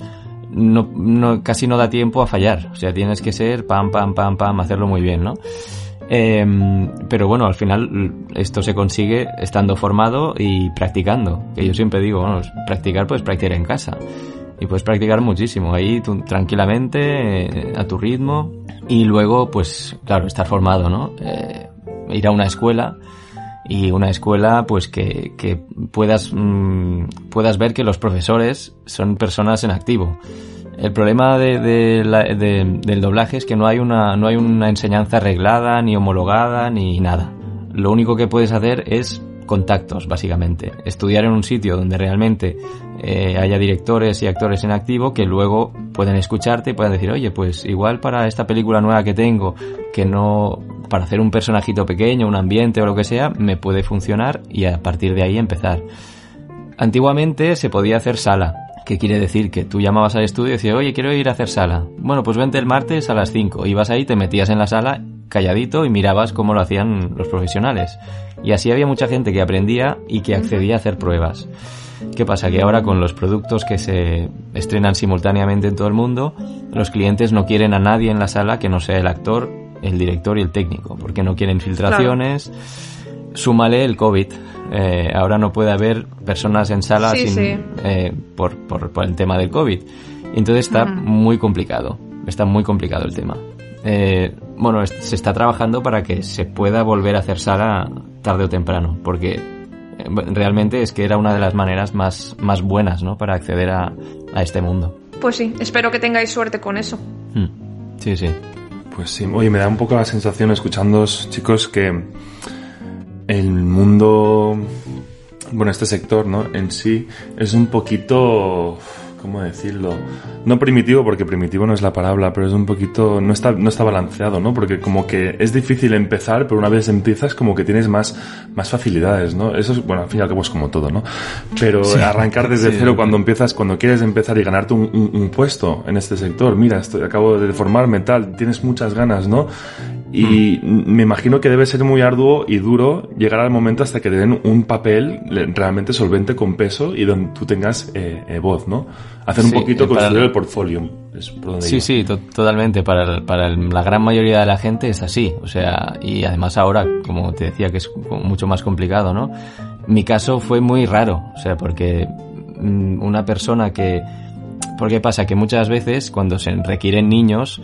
no, casi no da tiempo a fallar. O sea, tienes que ser pam, pam, pam, pam, hacerlo muy bien, ¿no? Em, pero bueno, al final esto se consigue estando formado y practicando. Que yo siempre digo, bueno, practicar puedes practicar en casa. Y puedes practicar muchísimo, ahí tranquilamente, eh, a tu ritmo. Y luego, pues, claro, estar formado, ¿no? Eh, ir a una escuela y una escuela pues que, que puedas, mm, puedas ver que los profesores son personas en activo. El problema de, de de- del doblaje es que no hay, una, no hay una enseñanza arreglada, ni homologada, ni nada. Lo único que puedes hacer es contactos, básicamente. Estudiar en un sitio donde realmente eh, haya directores y actores en activo que luego pueden escucharte y puedan decir, oye, pues igual para esta película nueva que tengo, que no, para hacer un personajito pequeño, un ambiente o lo que sea, me puede funcionar y a partir de ahí empezar. Antiguamente se podía hacer sala, que quiere decir que tú llamabas al estudio y decías, oye, quiero ir a hacer sala. Bueno, pues vente el martes a las 5. Ibas ahí, te metías en la sala calladito y mirabas cómo lo hacían los profesionales. Y así había mucha gente que aprendía y que accedía a hacer pruebas. ¿Qué pasa? Que ahora con los productos que se estrenan simultáneamente en todo el mundo, los clientes no quieren a nadie en la sala que no sea el actor, el director y el técnico, porque no quieren filtraciones. Súmale el COVID. Eh, ahora no puede haber personas en sala Sí, sin, sí. eh, por, por, por el tema del COVID. Entonces está muy complicado. Está muy complicado el tema. Eh, bueno, es- se está trabajando para que se pueda volver a hacer sala tarde o temprano, porque eh, realmente es que era una de las maneras más, más buenas ¿no? para acceder a, a este mundo. Pues sí, espero que tengáis suerte con eso. Mm. Sí, sí. Pues sí, oye, me da un poco la sensación escuchándoos, chicos, que el mundo, bueno, este sector, ¿no? En sí es un poquito, ¿cómo decirlo? No primitivo, porque primitivo no es la palabra, pero es un poquito, no está, no está balanceado, ¿no? Porque como que es difícil empezar, pero una vez empiezas como que tienes más, más facilidades, ¿no? Eso es, bueno, al fin y al cabo es como todo, ¿no? Pero arrancar desde Sí. cero cuando empiezas, cuando quieres empezar y ganarte un, un- un puesto en este sector, mira, estoy, acabo de formarme tal, tienes muchas ganas, ¿no? Y me imagino que debe ser muy arduo y duro llegar al momento hasta que te den un papel realmente solvente con peso y donde tú tengas eh, eh, voz, ¿no? Hacer un Sí, poquito eh, para- construir el portfolio. Es por donde Sí, iba. sí, to- totalmente. Para, el- para el- la gran mayoría de la gente es así. O sea, y además ahora, como te decía, que es mucho más complicado, ¿no? Mi caso fue muy raro. O sea, porque mm, una persona que... Porque pasa que muchas veces cuando se requieren niños,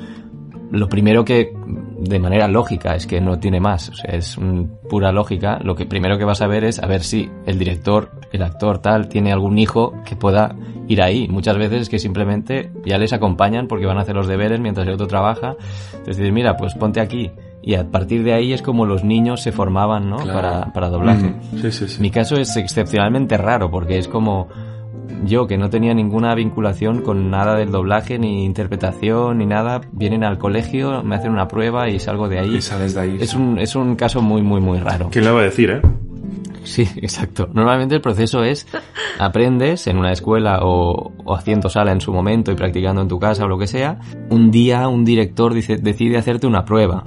lo primero que, de manera lógica, es que no tiene más, o sea, es mm, pura lógica, lo que primero que vas a ver es a ver si el director, el actor tal, tiene algún hijo que pueda ir ahí. Muchas veces es que simplemente ya les acompañan porque van a hacer los deberes mientras el otro trabaja. Entonces dices, mira, pues ponte aquí. Y a partir de ahí es como los niños se formaban, ¿no? Claro. Para, para doblaje. Mm, Sí, sí, sí. Mi caso es excepcionalmente raro porque es como yo que no tenía ninguna vinculación con nada del doblaje, ni interpretación, ni nada. Vienen al colegio, me hacen una prueba y salgo de ahí. Y sales de ahí. Es un, es un caso muy, muy, muy raro. ¿Quién le va a decir, eh? Sí, exacto. Normalmente el proceso es aprendes en una escuela o, o haciendo sala en su momento y practicando en tu casa o lo que sea. Un día un director dice, decide hacerte una prueba.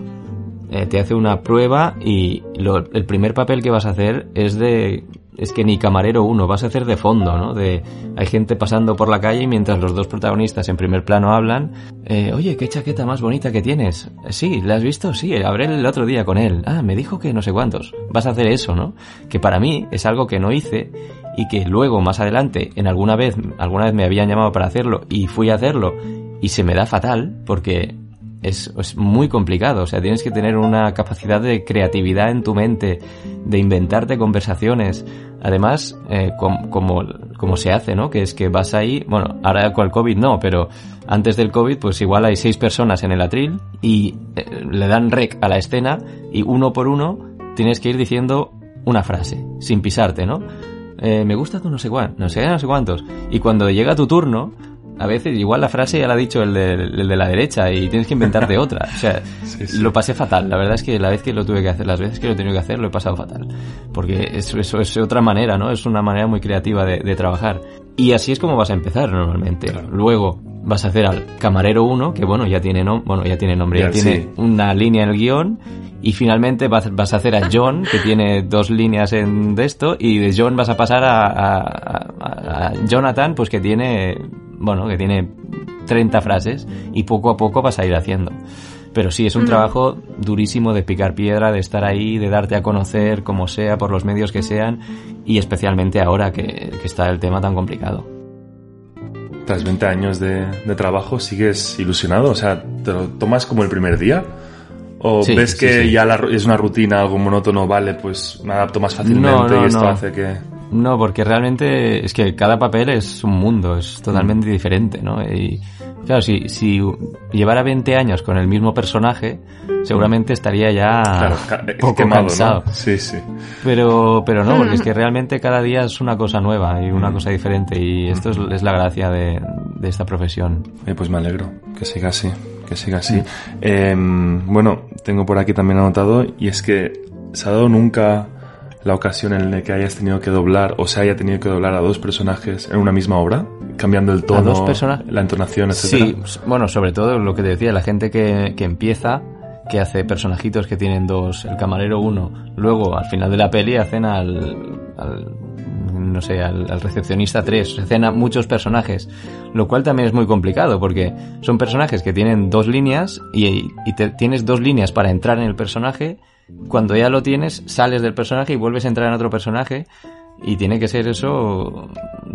Eh, te hace una prueba y lo- el primer papel que vas a hacer es de es que ni camarero uno, vas a hacer de fondo, ¿no? De hay gente pasando por la calle y mientras los dos protagonistas en primer plano hablan, eh, oye, qué chaqueta más bonita que tienes. "Eh, Sí, ¿la has visto? Sí, hablé el otro día con él. Ah, me dijo que no sé cuántos. Vas a hacer eso, ¿no? Que para mí es algo que no hice y que luego más adelante en alguna vez alguna vez me habían llamado para hacerlo y fui a hacerlo y se me da fatal porque es, es muy complicado. O sea, tienes que tener una capacidad de creatividad en tu mente, de inventarte conversaciones. Además, eh, com- como, como se hace, ¿no? Que es que vas ahí, bueno, ahora con el COVID no, pero antes del COVID, pues igual hay seis personas en el atril y eh, le dan rec a la escena y uno por uno tienes que ir diciendo una frase, sin pisarte, ¿no? Eh, me gusta tu no sé cuántos, no sé, no sé cuántos. Y cuando llega tu turno, a veces igual la frase ya la ha dicho el de, el de la derecha y tienes que inventarte otra. O sea, Sí, sí. lo pasé fatal. La verdad es que la vez que lo tuve que hacer, las veces que lo he tenido que hacer, lo he pasado fatal. Porque eso, eso es otra manera, ¿no? Es una manera muy creativa de, de trabajar. Y así es como vas a empezar normalmente. Claro. Luego vas a hacer al camarero 1, que bueno, ya tiene, nom bueno, ya tiene nombre, ya, Ya, tiene sí. una línea en el guion. Y finalmente vas, vas a hacer a John, que tiene dos líneas en de esto, y de John vas a pasar a, a- a- a Jonathan, pues que tiene, bueno, que tiene 30 frases, y poco a poco vas a ir haciendo. Pero sí, es un trabajo durísimo de picar piedra, de estar ahí, de darte a conocer como sea, por los medios que sean, y especialmente ahora que, que está el tema tan complicado. Tras 20 años de, de trabajo, ¿sigues ilusionado? O sea, ¿te lo tomas como el primer día? ¿O Sí, ves que sí. ya la es una rutina, algo monótono, vale, pues me adapto más fácilmente No, no, y esto no. hace que... No, porque realmente es que cada papel es un mundo, es totalmente diferente, ¿no? Y claro, si, si llevara 20 años con el mismo personaje, seguramente estaría ya Claro, poco quemado, cansado. ¿no? Sí, sí. Pero, pero no, porque es que realmente cada día es una cosa nueva y una cosa diferente y esto es, es la gracia de, de esta profesión. Eh, pues me alegro que siga así, que siga así. Eh, bueno, tengo por aquí también anotado y es que se ha dado nunca la ocasión en la que hayas tenido que doblar o se haya tenido que doblar a dos personajes en una misma obra, cambiando el tono, dos la entonación, etcétera. Sí, bueno, sobre todo lo que te decía, la gente que, que empieza, que hace personajitos que tienen dos, el camarero uno, luego al final de la peli hacen al, al no sé, al, al recepcionista tres, hacen a muchos personajes, lo cual también es muy complicado porque son personajes que tienen dos líneas y, y te- tienes dos líneas para entrar en el personaje, cuando ya lo tienes sales del personaje y vuelves a entrar en otro personaje y tiene que ser eso,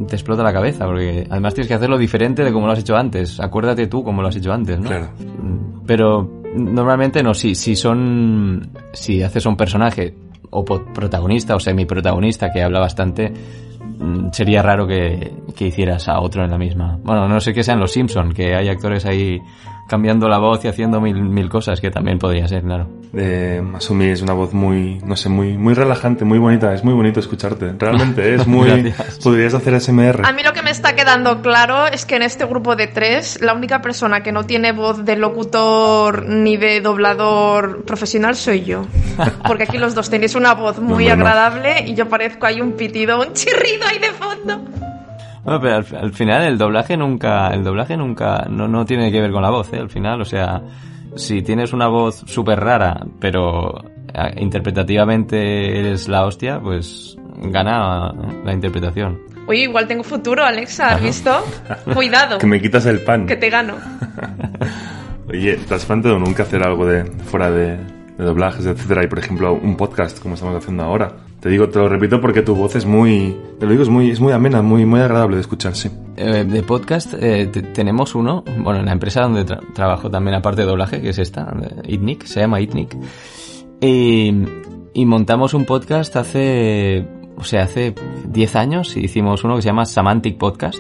te explota la cabeza, porque además tienes que hacerlo diferente de como lo has hecho antes. Acuérdate tú como lo has hecho antes, ¿no? Claro. Pero normalmente no, si, si son, si haces un personaje o protagonista o semiprotagonista que habla bastante, mm, sería raro que, que hicieras a otro en la misma. Bueno, no sé que sean los Simpson, que hay actores ahí cambiando la voz y haciendo mil, mil cosas, que también podría ser, claro. Eh, Masumi es una voz muy, no sé, muy, muy relajante, muy bonita. Es muy bonito escucharte. Realmente es muy. Gracias. Podrías hacer SMR. A mí lo que me está quedando claro es que en este grupo de tres, la única persona que no tiene voz de locutor ni de doblador profesional soy yo. Porque aquí los dos tenéis una voz muy no. agradable y yo parezco ahí un pitido, un chirrido ahí de fondo. Bueno, pero al, al final el doblaje nunca, el doblaje nunca, no, no tiene que ver con la voz, ¿eh? Al final, o sea, si tienes una voz súper rara, pero eh, interpretativamente eres la hostia, pues gana la interpretación. Oye, igual tengo futuro, Alexa, ¿has visto? Cuidado, Que me quitas el pan. que te gano. Oye, ¿te has planteado nunca hacer algo de fuera de, de doblajes, etcétera? Y por ejemplo, un podcast como estamos haciendo ahora. Te digo, te lo repito porque tu voz es muy, te lo digo, es muy, es muy amena, muy, muy agradable de escuchar, sí. Eh, de podcast eh, te- tenemos uno, bueno, en la empresa donde tra- trabajo también aparte de doblaje, que es esta, Itnic, se llama Itnic. Y, y montamos un podcast hace, o sea, hace 10 años hicimos uno que se llama Semantic Podcast.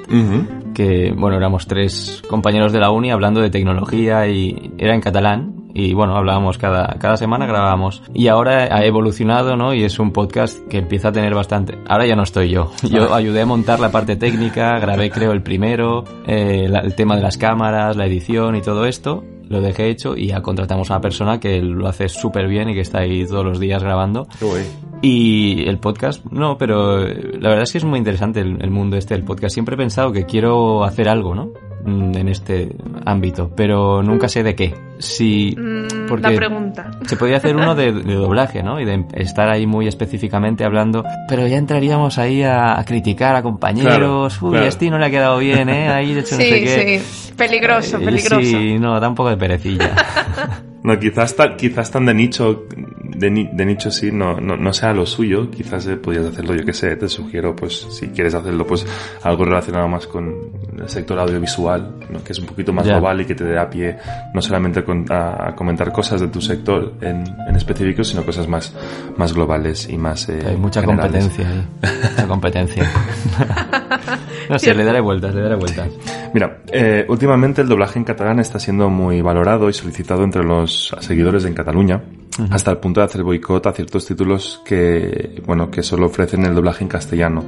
Que bueno éramos tres compañeros de la uni hablando de tecnología y era en catalán y bueno hablábamos cada cada semana grabábamos y ahora ha evolucionado no y es un podcast que empieza a tener bastante ahora ya no estoy yo yo ayudé a montar la parte técnica grabé creo el primero eh, la- el tema de las cámaras la edición y todo esto lo dejé hecho y ya contratamos a una persona que lo hace súper bien y que está ahí todos los días grabando guay. y el podcast, no, pero eh, la verdad es que es muy interesante el, el mundo este del podcast. Siempre he pensado que quiero hacer algo, ¿no? Mm, En este ámbito, pero nunca sé de qué. Si, Mm, porque La pregunta. se podría hacer uno de, de doblaje, ¿no? Y de estar ahí muy específicamente hablando, pero ya entraríamos ahí a, a criticar a compañeros. Claro, Uy, claro. a este no le ha quedado bien, ¿eh? Ahí de hecho no sé Sí, qué. sí. Peligroso, Eh, peligroso. Sí, no, da un poco de perecilla. No, quizás, ta- quizás tan de nicho, de, ni- de nicho sí, no, no, no sea lo suyo. Quizás eh, podrías hacerlo, yo que sé, te sugiero, pues, si quieres hacerlo, pues, algo relacionado más con el sector audiovisual, ¿no? que es un poquito más global y que te dé a pie no solamente con- a, a comentar cosas de tu sector en, en específico, sino cosas más, más globales y más. eh, Hay mucha generales. competencia ahí. Mucha competencia. no sé, le daré vueltas, le daré vueltas. Mira, eh, últimamente el doblaje en catalán está siendo muy valorado y solicitado entre los seguidores en Cataluña, hasta el punto de hacer boicot a ciertos títulos que, bueno, que solo ofrecen el doblaje en castellano,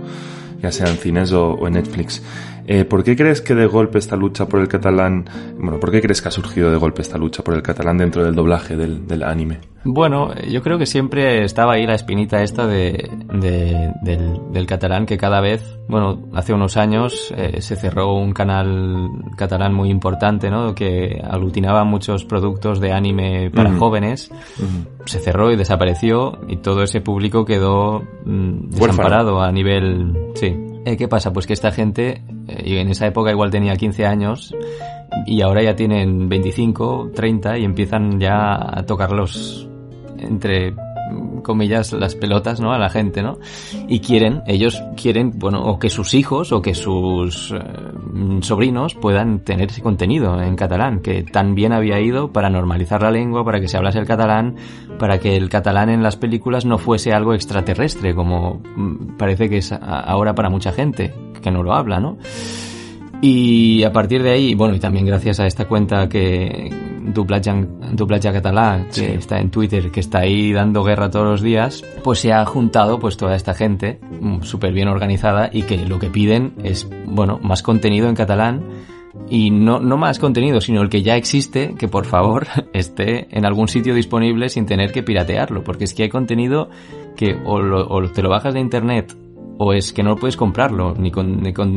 ya sea en cines o, o en Netflix. Eh, ¿Por qué crees que de golpe esta lucha por el catalán, bueno, por qué crees que ha surgido de golpe esta lucha por el catalán dentro del doblaje del, del anime? Bueno, yo creo que siempre estaba ahí la espinita esta de, de- del, del catalán que cada vez, bueno, hace unos años eh, se cerró un canal catalán muy importante, ¿no? Que aglutinaba muchos productos de anime para jóvenes. Se cerró y desapareció y todo ese público quedó mm, desamparado a nivel... Sí. Eh, ¿Qué pasa? Pues que esta gente, eh, en esa época igual tenía 15 años, y ahora ya tienen 25, 30 y empiezan ya a tocar los, entre comillas, las pelotas, ¿no? A la gente, ¿no? Y quieren, ellos quieren, bueno, o que sus hijos o que sus eh, sobrinos puedan tener ese contenido en catalán, que tan bien había ido para normalizar la lengua, para que se hablase el catalán, para que el catalán en las películas no fuese algo extraterrestre, como mm, parece que es ahora para mucha gente, que no lo habla, ¿no? Y a partir de ahí, bueno, y también gracias a esta cuenta que Duplatge Catalá, que está en Twitter, que está ahí dando guerra todos los días, pues se ha juntado pues toda esta gente mm, súper bien organizada y que lo que piden es, bueno, más contenido en catalán y no, no más contenido, sino el que ya existe, que por favor esté en algún sitio disponible sin tener que piratearlo, porque es que hay contenido que o, lo- o te lo bajas de internet o es que no puedes comprarlo, ni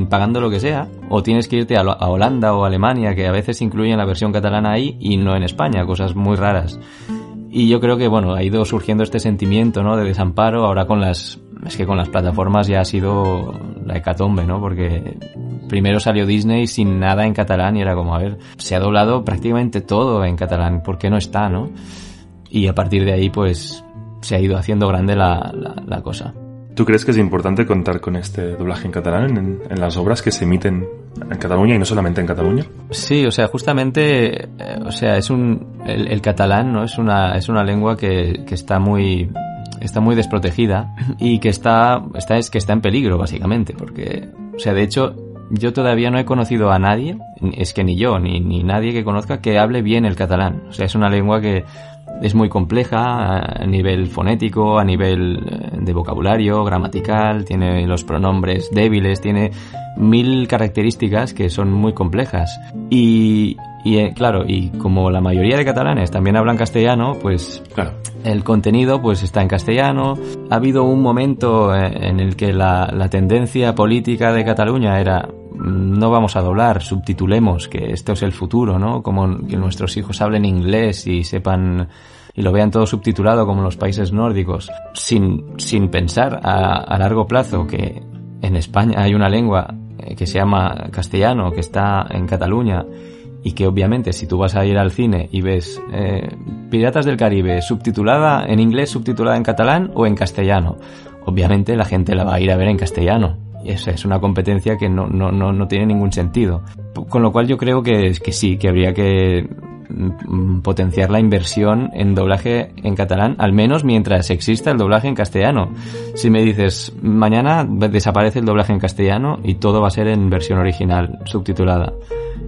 pagando lo que sea, o tienes que irte a, Holanda o Alemania, que a veces incluyen la versión catalana ahí y no en España, cosas muy raras. Y yo creo que, bueno, ha ido surgiendo este sentimiento, ¿no? De desamparo, ahora con las... Es que con las plataformas ya ha sido la hecatombe, ¿no? Porque primero salió Disney sin nada en catalán y era como, a ver, se ha doblado prácticamente todo en catalán, ¿por qué no está, no? Y a partir de ahí, pues, se ha ido haciendo grande la, la cosa. ¿Tú crees que es importante contar con este doblaje en catalán en, las obras que se emiten en Cataluña y no solamente en Cataluña? Sí, o sea, justamente, eh, o sea, es un, el, el catalán, ¿no? Es una, es una lengua que, que está muy, está muy desprotegida y que está, está, es que está en peligro, básicamente, porque, o sea, de hecho, yo todavía no he conocido a nadie, es que ni yo, ni, ni nadie que conozca que hable bien el catalán. O sea, es una lengua que es muy compleja a nivel fonético, a nivel eh, de vocabulario, gramatical, tiene los pronombres débiles, tiene mil características que son muy complejas. Y, y eh, claro, y como la mayoría de catalanes también hablan castellano, pues Claro. el contenido pues está en castellano. Ha habido un momento eh, en el que la, la tendencia política de Cataluña era no vamos a doblar, subtitulemos, que esto es el futuro, ¿no? Como que nuestros hijos hablen inglés y sepan y lo vean todo subtitulado como en los países nórdicos, sin, sin pensar a, largo plazo que en España hay una lengua eh, que se llama castellano, que está en Cataluña, y que obviamente si tú vas a ir al cine y ves eh, Piratas del Caribe subtitulada en inglés, subtitulada en catalán o en castellano, obviamente la gente la va a ir a ver en castellano. Esa es una competencia que no, no, no, no tiene ningún sentido. Con lo cual yo creo que, que sí, que habría que mm, potenciar la inversión en doblaje en catalán, al menos mientras exista el doblaje en castellano. Si me dices, mañana desaparece el doblaje en castellano y todo va a ser en versión original, subtitulada.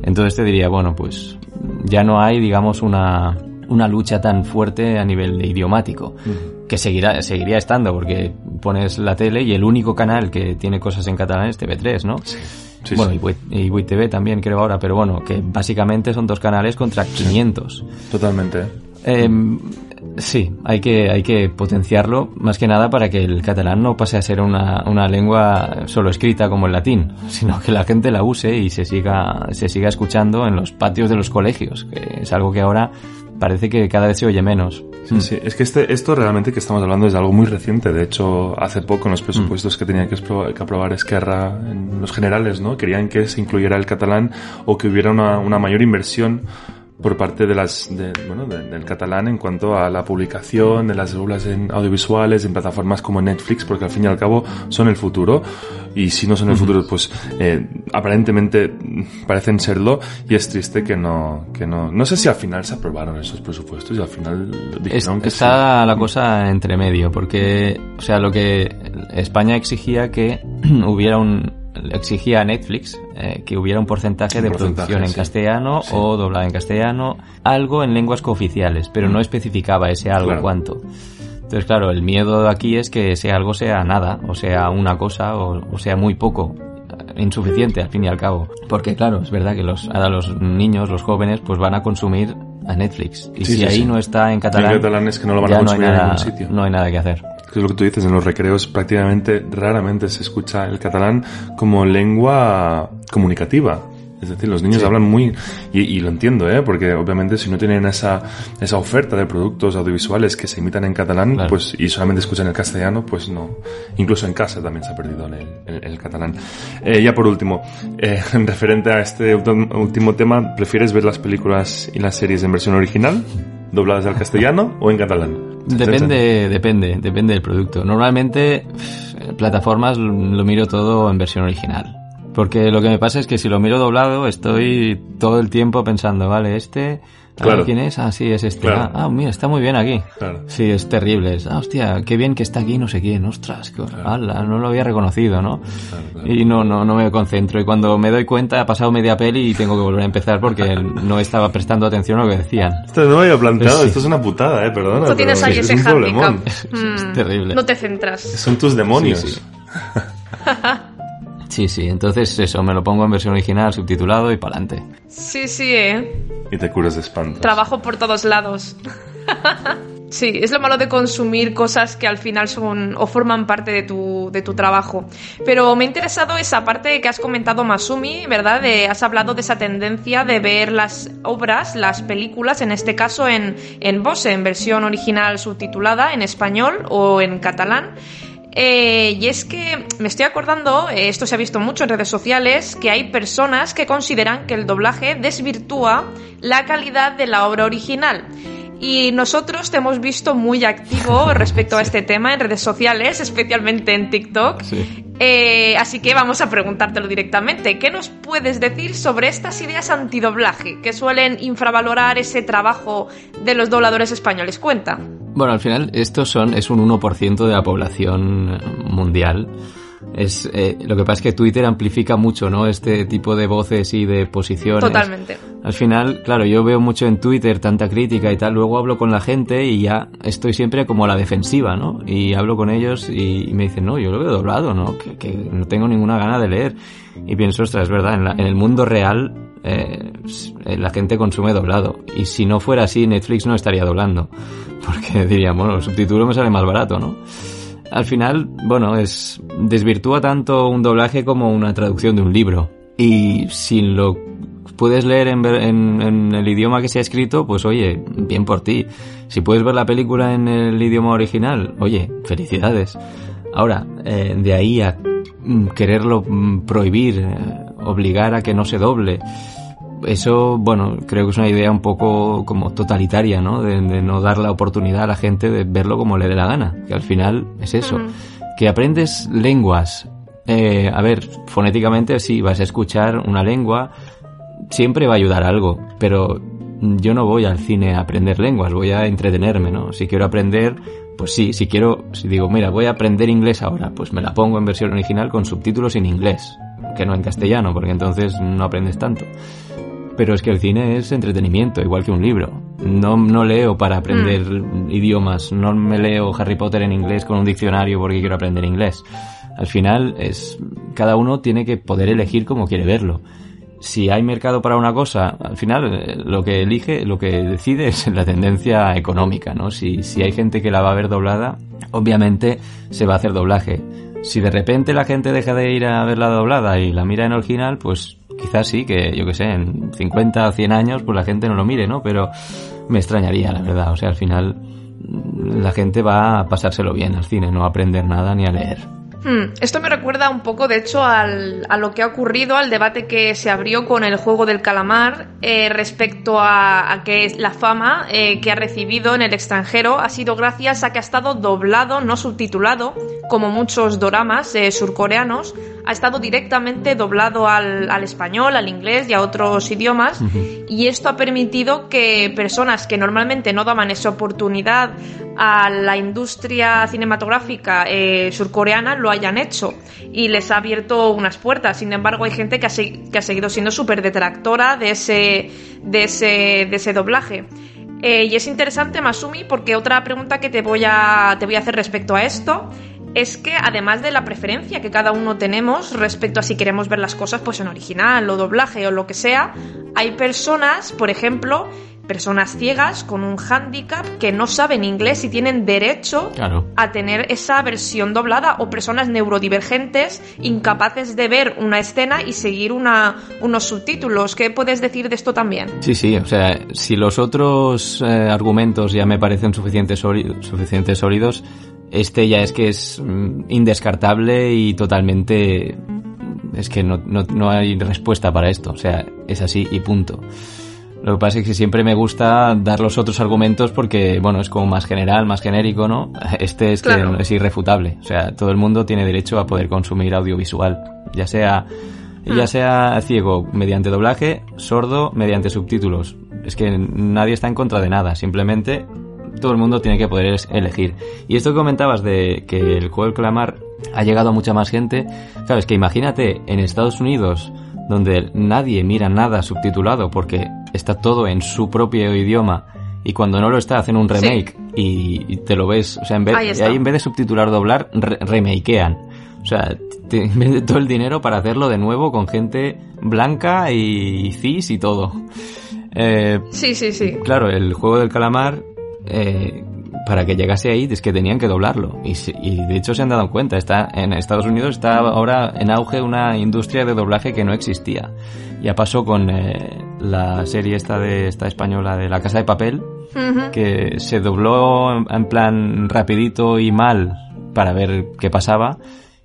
Entonces te diría, bueno, pues ya no hay, digamos, una, una lucha tan fuerte a nivel de idiomático, que seguirá, seguiría estando, porque pones la tele y el único canal que tiene cosas en catalán es TV3, ¿no? Sí, bueno, sí. y Buit- y Buit TV también creo ahora, pero bueno, que básicamente son dos canales contra 500. Totalmente. ¿eh? Eh, sí, hay que, hay que potenciarlo más que nada para que el catalán no pase a ser una, una lengua solo escrita como el latín, sino que la gente la use y se siga, se siga escuchando en los patios de los colegios, que es algo que ahora parece que cada vez se oye menos. Sí, sí. Es que este, esto realmente que estamos hablando es algo muy reciente. De hecho, hace poco en los presupuestos que tenía que, que aprobar Esquerra en los generales, ¿no? Querían que se incluyera el catalán o que hubiera una, una mayor inversión por parte de las, de, bueno, de- del catalán en cuanto a la publicación de las obras en audiovisuales, en plataformas como Netflix, porque al fin y al cabo son el futuro. Y si no son el futuro, pues eh, aparentemente parecen serlo. Y es triste que no, que no. No sé si al final se aprobaron esos presupuestos y al final Es- dijeron que está la cosa entre medio, porque, o sea, lo que España exigía que hubiera un, exigía a Netflix eh, que hubiera un porcentaje Un de porcentaje, producción en sí. castellano Sí. o doblada en castellano, algo en lenguas cooficiales, pero no especificaba ese algo Claro. cuánto. Entonces, claro, el miedo aquí es que ese algo sea nada, o sea una cosa, o, o sea muy poco, insuficiente al fin y al cabo. Porque claro, es verdad que los, ahora los niños, los jóvenes, pues van a consumir a Netflix. Y Sí, si ahí no está en En catalán, catalán es que no lo van a ya no hay consumir en nada, ningún sitio. no hay nada que hacer. Que es lo que tú dices, en los recreos prácticamente raramente se escucha el catalán como lengua comunicativa. Es decir, los niños hablan muy... Y, y lo entiendo, ¿eh? Porque obviamente si no tienen esa, esa oferta de productos audiovisuales que se imitan en catalán, Claro. pues y solamente escuchan el castellano, pues no. Incluso en casa también se ha perdido el, el- el catalán. Eh, ya por último, eh, en referente a este último tema, ¿prefieres ver las películas y las series en versión original, dobladas al castellano o en catalán? Depende, depende, depende del producto. Normalmente, plataformas lo miro todo en versión original. Porque lo que me pasa es que si lo miro doblado, estoy todo el tiempo pensando, vale, este, Claro. quién es, ah, sí, es este. Claro. Ah, ah, mira, está muy bien aquí. Claro. Sí, es terrible. Es, ah, hostia, qué bien que está aquí, no sé quién, ostras, qué- ala, no lo había reconocido, ¿no? claro. Y no, no, no me concentro. Y cuando me doy cuenta, ha pasado media peli y tengo que volver a empezar porque no estaba prestando atención a lo que decían. Esto no lo había planteado, Sí. esto es una putada, eh, perdona. Tú tienes ahí es ese un problemón. handicap. Mm, terrible. No te centras. Son tus demonios. Sí, sí. Sí, sí, entonces eso, me lo pongo en versión original, subtitulado y para adelante. Sí, sí, eh. Y te curas de espanto. Trabajo por todos lados. Sí, es lo malo de consumir cosas que al final son o forman parte de tu, de tu trabajo. Pero me ha interesado esa parte que has comentado, Masumi, ¿verdad? De, has hablado de esa tendencia de ver las obras, las películas, en este caso en, en Bose, en versión original subtitulada, en español o en catalán. Eh, y es que me estoy acordando, eh, esto se ha visto mucho en redes sociales, que hay personas que consideran que el doblaje desvirtúa la calidad de la obra original. Y nosotros te hemos visto muy activo respecto a este tema en redes sociales, especialmente en TikTok. Sí. Eh, así que vamos a preguntártelo directamente. ¿Qué nos puedes decir sobre estas ideas antidoblaje que suelen infravalorar ese trabajo de los dobladores españoles? Cuenta. Bueno, al final estos son, es un 1% de la población mundial. Es, eh, lo que pasa es que Twitter amplifica mucho, ¿no? Este tipo de voces y de posiciones. Totalmente. Al final, claro, yo veo mucho en Twitter tanta crítica y tal, luego hablo con la gente y ya estoy siempre como a la defensiva, ¿no? Y hablo con ellos y, y me dicen, no, yo lo veo doblado, ¿no? Que, que no tengo ninguna gana de leer. Y pienso, ostras, es verdad, en, la- en el mundo real eh, eh, la gente consume doblado. Y si no fuera así, Netflix no estaría doblando. Porque diría, bueno, el subtítulo me sale más barato, ¿no? Al final, bueno, es desvirtúa tanto un doblaje como una traducción de un libro. Y si lo puedes leer en, el idioma que se ha escrito, pues oye, bien por ti. Si puedes ver la película en el idioma original, oye, felicidades. Ahora, eh, de ahí a mm, quererlo mm, prohibir, eh, obligar a que no se doble, eso, bueno, creo que es una idea un poco como totalitaria, ¿no? De, de no dar la oportunidad a la gente de verlo como le dé la gana. Que al final es eso. Que aprendes lenguas. Eh, a ver, fonéticamente sí, vas a escuchar una lengua, siempre va a ayudar algo, pero yo no voy al cine a aprender lenguas, voy a entretenerme, ¿no? Si quiero aprender, pues sí, si quiero, si digo, mira, voy a aprender inglés ahora, pues me la pongo en versión original con subtítulos en inglés, que no en castellano, porque entonces no aprendes tanto. Pero es que el cine es entretenimiento, igual que un libro. No, no leo para aprender idiomas, no me leo Harry Potter en inglés con un diccionario porque quiero aprender inglés. Al final es cada uno tiene que poder elegir como quiere verlo. Si hay mercado para una cosa, al final eh, lo que elige, lo que decide es la tendencia económica, ¿no? Si, si hay gente que la va a ver doblada, obviamente se va a hacer doblaje. Si de repente la gente deja de ir a verla doblada y la mira en original, pues quizás sí, que yo que sé, en 50 o 100 años, pues la gente no lo mire, ¿no? Pero me extrañaría, la verdad. O sea, al final mm, la gente va a pasárselo bien al cine, no a aprender nada ni a leer. Hmm, Esto me recuerda un poco, de hecho, al- a lo que ha ocurrido, al debate que se abrió con el juego del calamar eh, respecto a, a que la fama eh, que ha recibido en el extranjero ha sido gracias a que ha estado doblado, no subtitulado, como muchos doramas eh, surcoreanos, ha estado directamente doblado al, al español, al inglés y a otros idiomas, y esto ha permitido que personas que normalmente no daban esa oportunidad a la industria cinematográfica eh, surcoreana lo hayan hecho y les ha abierto unas puertas. Sin embargo, hay gente que ha, se- que ha seguido siendo súper detractora de ese, de ese, de ese doblaje. Eh, y es interesante, Masumi, porque otra pregunta que te voy, a, te voy a hacer respecto a esto es que además de la preferencia que cada uno tenemos respecto a si queremos ver las cosas pues en original o doblaje o lo que sea, hay personas, por ejemplo, personas ciegas con un hándicap que no saben inglés y tienen derecho Claro. a tener esa versión doblada o personas neurodivergentes incapaces de ver una escena y seguir una, unos subtítulos. ¿Qué puedes decir de esto también? Sí, sí, o sea, si los otros eh, argumentos ya me parecen suficientes sólidos, este ya es que es mm, indescartable y totalmente... Es que no, no, no hay respuesta para esto, o sea, es así y punto. Lo que pasa es que siempre me gusta dar los otros argumentos porque, bueno, es como más general, más genérico, ¿no? Este es Claro. que es irrefutable. O sea, todo el mundo tiene derecho a poder consumir audiovisual, ya sea ya sea ciego mediante doblaje, sordo mediante subtítulos. Es que nadie está en contra de nada, simplemente todo el mundo tiene que poder elegir. Y esto que comentabas de que el juego del clamar ha llegado a mucha más gente, claro, es que imagínate en Estados Unidos donde nadie mira nada subtitulado porque está todo en su propio idioma y cuando no lo está hacen un remake y, y te lo ves, o sea, en vez, Ahí ahí en vez de subtitular doblar, re- remakean. O sea, te inventen todo el dinero para hacerlo de nuevo con gente blanca y cis y todo. Eh, Sí, sí, sí. claro, el juego del calamar, eh, para que llegase ahí, es que tenían que doblarlo. Y, y de hecho se han dado cuenta. Está, en Estados Unidos está ahora en auge una industria de doblaje que no existía. Ya pasó con eh, la serie esta de esta española de La Casa de Papel, Ujú. que se dobló en- en plan rapidito y mal para ver qué pasaba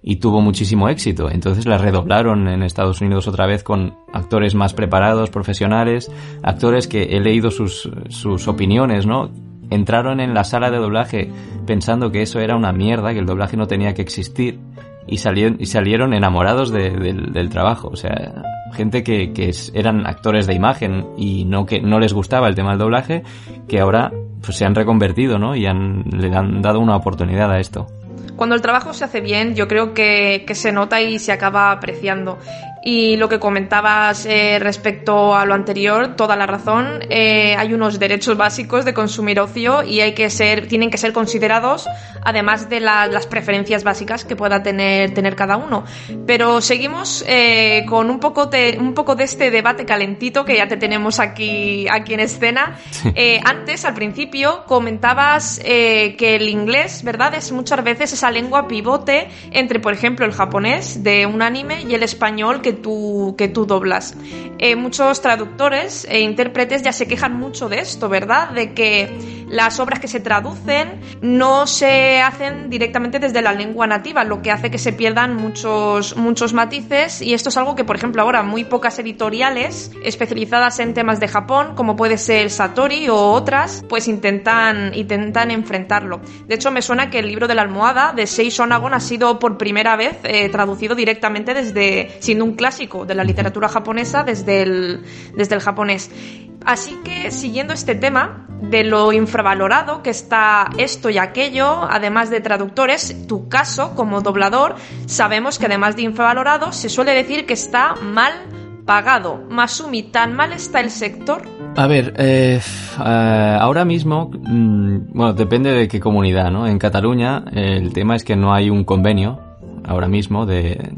y tuvo muchísimo éxito. Entonces la redoblaron en Estados Unidos otra vez con actores más preparados, profesionales, actores que he leído sus, sus opiniones, ¿no? Entraron en la sala de doblaje pensando que eso era una mierda, que el doblaje no tenía que existir y salieron, y salieron enamorados de- del, trabajo. O sea, gente que, que eran actores de imagen y no que no les gustaba el tema del doblaje, que ahora pues se han reconvertido, ¿no? Y han, le han dado una oportunidad a esto. Cuando el trabajo se hace bien, yo creo que, que se nota y se acaba apreciando. Y lo que comentabas eh, respecto a lo anterior, toda la razón. Eh, hay unos derechos básicos de consumir ocio y hay que ser, tienen que ser considerados, además de la- las preferencias básicas que pueda tener, tener cada uno. Pero seguimos eh, con un poco, de, un poco de este debate calentito que ya te tenemos aquí, aquí en escena. Eh, antes, al principio, comentabas eh, que el inglés, ¿verdad? Es muchas veces esa lengua pivote entre, por ejemplo, el japonés de un anime y el español que tú, que tú doblas. Eh, muchos traductores e intérpretes ya se quejan mucho de esto, ¿verdad? De que las obras que se traducen no se hacen directamente desde la lengua nativa, lo que hace que se pierdan muchos, muchos matices y esto es algo que, por ejemplo, ahora muy pocas editoriales especializadas en temas de Japón, como puede ser Satori o otras, pues intentan, intentan enfrentarlo. De hecho, me suena que el libro de la almohada de Sei Sonagon ha sido por primera vez eh, traducido directamente desde, siendo un clásico de la literatura japonesa, desde el, desde el japonés. Así que, siguiendo este tema de lo infravalorado que está esto y aquello, además de traductores, tu caso como doblador, sabemos que además de infravalorado, se suele decir que está mal pagado. Masumi, ¿tan mal está el sector? A ver, eh, eh, ahora mismo, mm, bueno, depende de qué comunidad, ¿no? En Cataluña el tema es que no hay un convenio ahora mismo de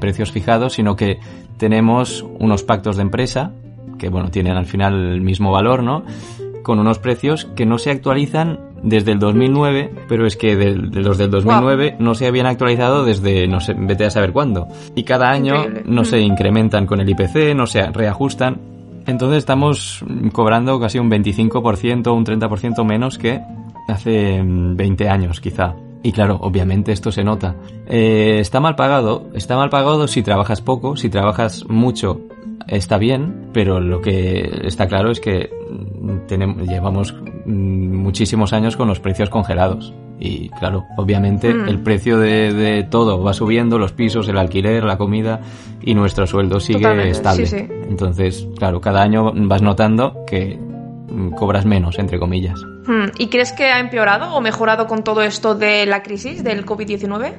precios fijados, sino que tenemos unos pactos de empresa que, bueno, tienen al final el mismo valor, ¿no? Con unos precios que no se actualizan desde el 2009, pero es que de, de los del 2009 no se habían actualizado desde no sé, vete a saber cuándo. Y cada año Increíble. no se Mm. incrementan con el IPC, no se reajustan. Entonces estamos cobrando casi un 25%, un 30% menos que hace mm, 20 años quizá. Y claro, obviamente esto se nota. Eh, está mal pagado, está mal pagado si trabajas poco, si trabajas mucho está bien, pero lo que está claro es que mm, tenemos, llevamos mm, muchísimos años con los precios congelados. Y claro, obviamente Mm. el precio de, de todo va subiendo, los pisos, el alquiler, la comida y nuestro sueldo sigue Totalmente, estable. sí, sí. Entonces, claro, cada año vas notando que cobras menos, entre comillas. ¿Y crees que ha empeorado o mejorado con todo esto de la crisis del COVID-19?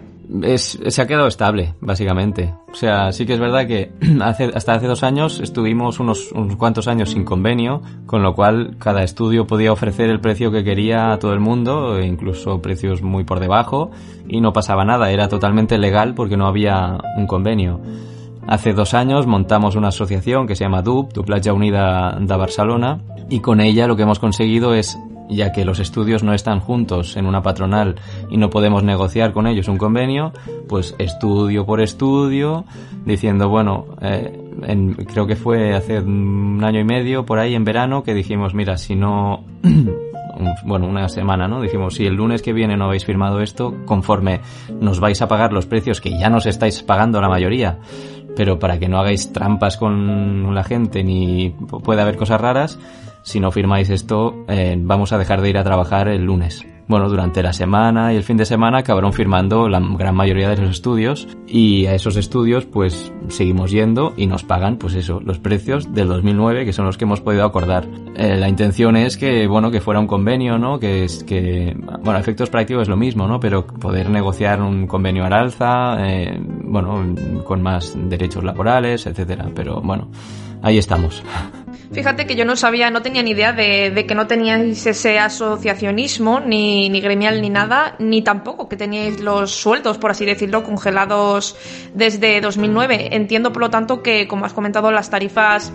Se ha quedado estable, básicamente. O sea, sí que es verdad que hace, hasta hace dos años estuvimos unos, unos cuantos años sin convenio, con lo cual cada estudio podía ofrecer el precio que quería a todo el mundo, e incluso precios muy por debajo, y no pasaba nada, era totalmente legal porque no había un convenio. Hace dos años montamos una asociación que se llama DUB, Duplatja Unida de Barcelona, y con ella lo que hemos conseguido es ya que los estudios no están juntos en una patronal y no podemos negociar con ellos un convenio, pues estudio por estudio, diciendo, bueno, eh, en- creo que fue hace un año y medio, por ahí en verano, que dijimos, mira, si no, bueno, una semana, ¿no? Dijimos, si el lunes que viene no habéis firmado esto, conforme nos vais a pagar los precios que ya nos estáis pagando la mayoría, pero para que no hagáis trampas con la gente ni pueda haber cosas raras, si no firmáis esto, eh, vamos a dejar de ir a trabajar el lunes. Bueno, durante la semana y el fin de semana acabaron firmando la gran mayoría de los estudios y a esos estudios pues seguimos yendo y nos pagan pues eso, los precios del 2009 que son los que hemos podido acordar. Eh, la intención es que, bueno, que fuera un convenio, ¿no? Que es que, bueno, efectos prácticos es lo mismo, ¿no? Pero poder negociar un convenio al alza, eh, bueno, con más derechos laborales, etcétera. Pero bueno, ahí estamos. Fíjate que yo no sabía, no tenía ni idea de, que no teníais ese asociacionismo, ni, ni gremial ni nada, ni tampoco que teníais los sueldos, por así decirlo, congelados desde 2009. Entiendo, por lo tanto, que, como has comentado, las tarifas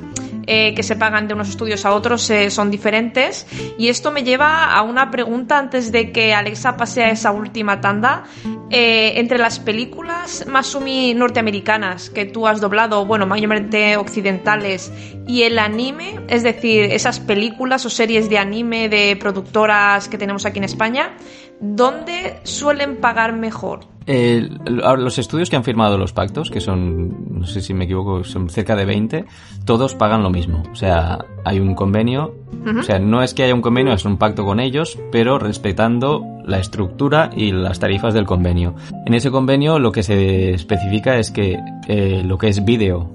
eh, que se pagan de unos estudios a otros eh, son diferentes. Y esto me lleva a una pregunta antes de que Alexa pase a esa última tanda. Eh, entre las películas Masumi norteamericanas que tú has doblado, bueno, mayormente occidentales, y el anime, es decir, esas películas o series de anime de productoras que tenemos aquí en España, ¿dónde suelen pagar mejor? Eh, lo- los estudios que han firmado los pactos, que son, no sé si me equivoco, son cerca de 20, todos pagan lo mismo. O sea, hay un convenio, o sea, no es que haya un convenio, es un pacto con ellos, pero respetando la estructura y las tarifas del convenio. En ese convenio lo que se especifica es que eh, lo que es vídeo,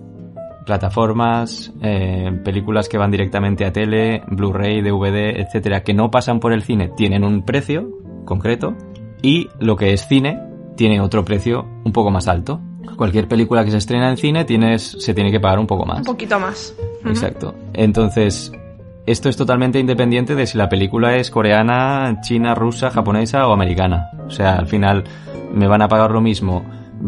plataformas, eh, películas que van directamente a tele, Blu-ray, DVD, etcétera, que no pasan por el cine, tienen un precio concreto y lo que es cine tiene otro precio un poco más alto. Cualquier película que se estrena en cine tienes, se tiene que pagar un poco más. Un poquito más. Exacto. Entonces, esto es totalmente independiente de si la película es coreana, china, rusa, japonesa o americana. O sea, al final me van a pagar lo mismo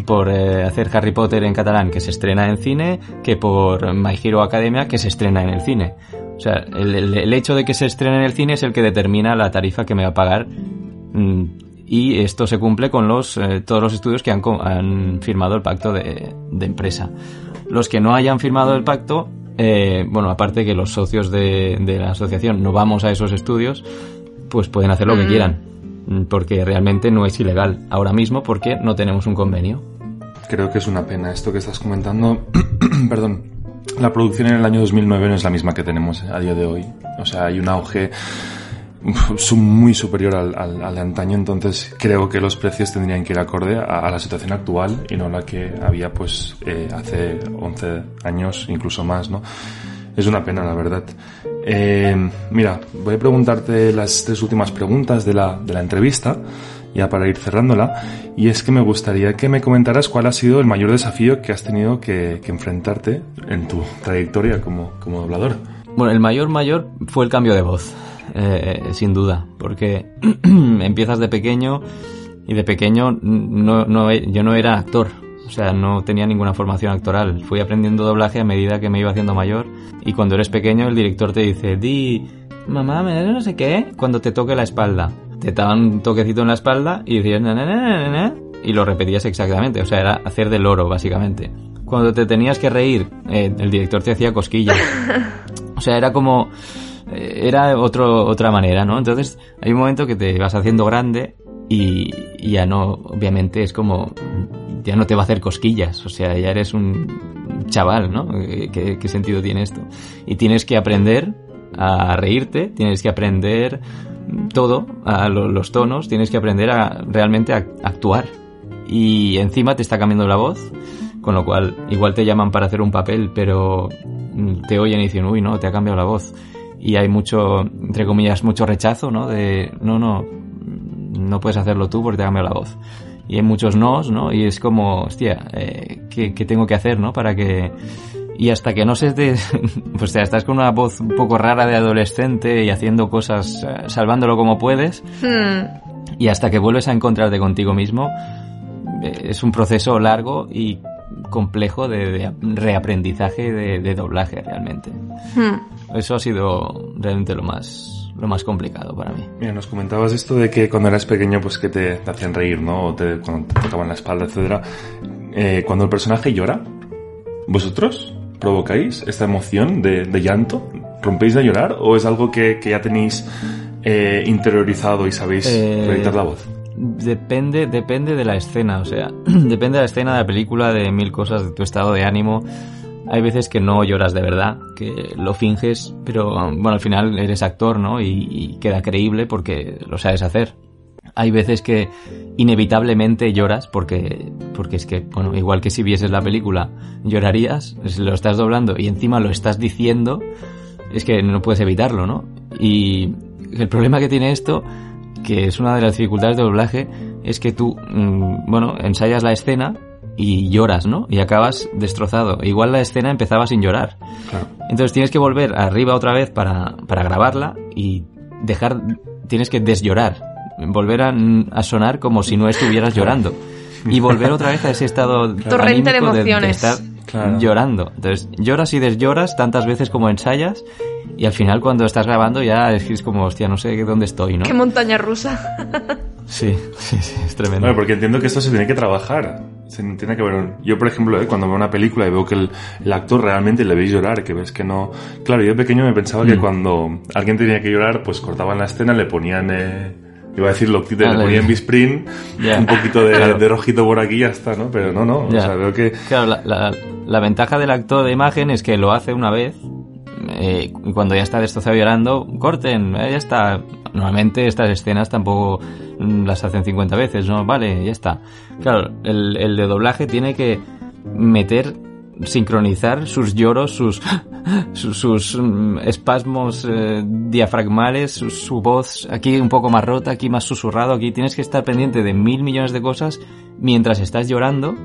por eh, hacer Harry Potter en catalán que se estrena en cine que por My Hero Academia que se estrena en el cine. O sea, el, el- el hecho de que se estrene en el cine es el que determina la tarifa que me va a pagar mm, y esto se cumple con los eh, todos los estudios que han, han firmado el pacto de, de empresa. Los que no hayan firmado el pacto, eh, bueno, aparte que los socios de, de la asociación no vamos a esos estudios, pues pueden hacer lo que quieran, porque realmente no es ilegal ahora mismo porque no tenemos un convenio. Creo que es una pena esto que estás comentando. Perdón. La producción en el año 2009 no es la misma que tenemos a día de hoy. O sea, hay un auge muy superior al, al- al de antaño, entonces creo que los precios tendrían que ir acorde a, a la situación actual y no la que había pues eh, hace 11 años, incluso más, ¿no? Es una pena, la verdad. Eh, mira, voy a preguntarte las tres últimas preguntas de la, de la entrevista, ya para ir cerrándola, y es que me gustaría que me comentaras cuál ha sido el mayor desafío que has tenido que, que enfrentarte en tu trayectoria como, como doblador. Bueno, el mayor mayor fue el cambio de voz, eh, sin duda, porque empiezas de pequeño y de pequeño no, no, yo no era actor, o sea, no tenía ninguna formación actoral. Fui aprendiendo doblaje a medida que me iba haciendo mayor y cuando eres pequeño el director te dice, di, mamá, me no sé qué, cuando te toque la espalda. Te daban un toquecito en la espalda y decías, na, na, na, na, na, y lo repetías exactamente, o sea, era hacer de loro, básicamente. Cuando te tenías que reír, eh, el director te hacía cosquillas. O sea, era como... eh, Era otro, otra manera, ¿no? Entonces, hay un momento que te vas haciendo grande y, ya no, obviamente, es como... Ya no te va a hacer cosquillas, o sea, ya eres un chaval, ¿no? Eh, ¿Qué, sentido tiene esto? Y tienes que aprender a reírte, tienes que aprender todo, a lo- los tonos, tienes que aprender a realmente actuar. Y encima te está cambiando la voz, con lo cual igual te llaman para hacer un papel, pero te oyen y dicen, uy, no, te ha cambiado la voz. Y hay mucho, entre comillas, mucho rechazo, ¿no? De, no, no, no puedes hacerlo tú porque te ha cambiado la voz. Y hay muchos nos, ¿no? Y es como, hostia, eh, ¿qué, qué tengo que hacer, ¿no? Para que... Y hasta que no se te... Pues ya estás con una voz un poco rara de adolescente y haciendo cosas, eh, salvándolo como puedes, Hmm. y hasta que vuelves a encontrarte contigo mismo, eh, es un proceso largo y complejo de, de reaprendizaje de, de doblaje realmente. Hmm. Eso ha sido realmente lo más, lo más complicado para mí. Mira, nos comentabas esto de que cuando eras pequeño, pues que te, te hacían reír, ¿no? O te, cuando te tocaban la espalda, etcétera. Eh, cuando el personaje llora, ¿vosotros provocáis esta emoción de, de llanto? ¿Rompéis de llorar? ¿O es algo que, que ya tenéis eh, interiorizado y sabéis Eh, proyectar la voz? Depende, depende de la escena, o sea, depende de la escena de la película, de mil cosas, de tu estado de ánimo. Hay veces que no lloras de verdad, que lo finges, pero bueno, al final eres actor, ¿no? Y, queda creíble porque lo sabes hacer. Hay veces que inevitablemente lloras porque, porque es que, bueno, igual que si vieses la película, llorarías, si lo estás doblando y encima lo estás diciendo, es que no puedes evitarlo, ¿no? Y el problema que tiene esto, que es una de las dificultades de doblaje, es que tú, mm, bueno, ensayas la escena y lloras, ¿no? Y acabas destrozado. Igual la escena empezaba sin llorar. Claro. Entonces tienes que volver arriba otra vez para, para grabarla y dejar, tienes que desllorar, volver a, a sonar como si no estuvieras llorando. Y volver otra vez a ese estado Torrente de emociones. estar Claro. llorando. Entonces lloras y deslloras tantas veces como ensayas y al final cuando estás grabando ya es que es como, hostia, no sé dónde estoy, ¿no? Qué montaña rusa. Sí, sí, sí, es tremendo. Bueno, porque entiendo que esto se tiene que trabajar. Se tiene que ver. Yo, por ejemplo, eh, cuando veo una película y veo que el, el actor realmente le veis llorar, que ves que no. Claro, yo de pequeño me pensaba Mm. que cuando alguien tenía que llorar, pues cortaban la escena, le ponían. Eh, iba a decir Loctite, Ah, le ponían Bisprin, Ya. un poquito de, Claro. de rojito por aquí y ya está, ¿no? Pero no, no. Ya. O sea, veo que. Claro, la, la- la ventaja del actor de imagen es que lo hace una vez eh, cuando ya está destrozado llorando, corten, eh, ya está. Normalmente estas escenas tampoco mm, las hacen 50 veces, ¿no? Vale, ya está. Claro, el, de doblaje tiene que meter, sincronizar sus lloros, sus, sus, mm, espasmos eh, diafragmales, su, su voz aquí un poco más rota, aquí más susurrado, aquí tienes que estar pendiente de mil millones de cosas mientras estás llorando.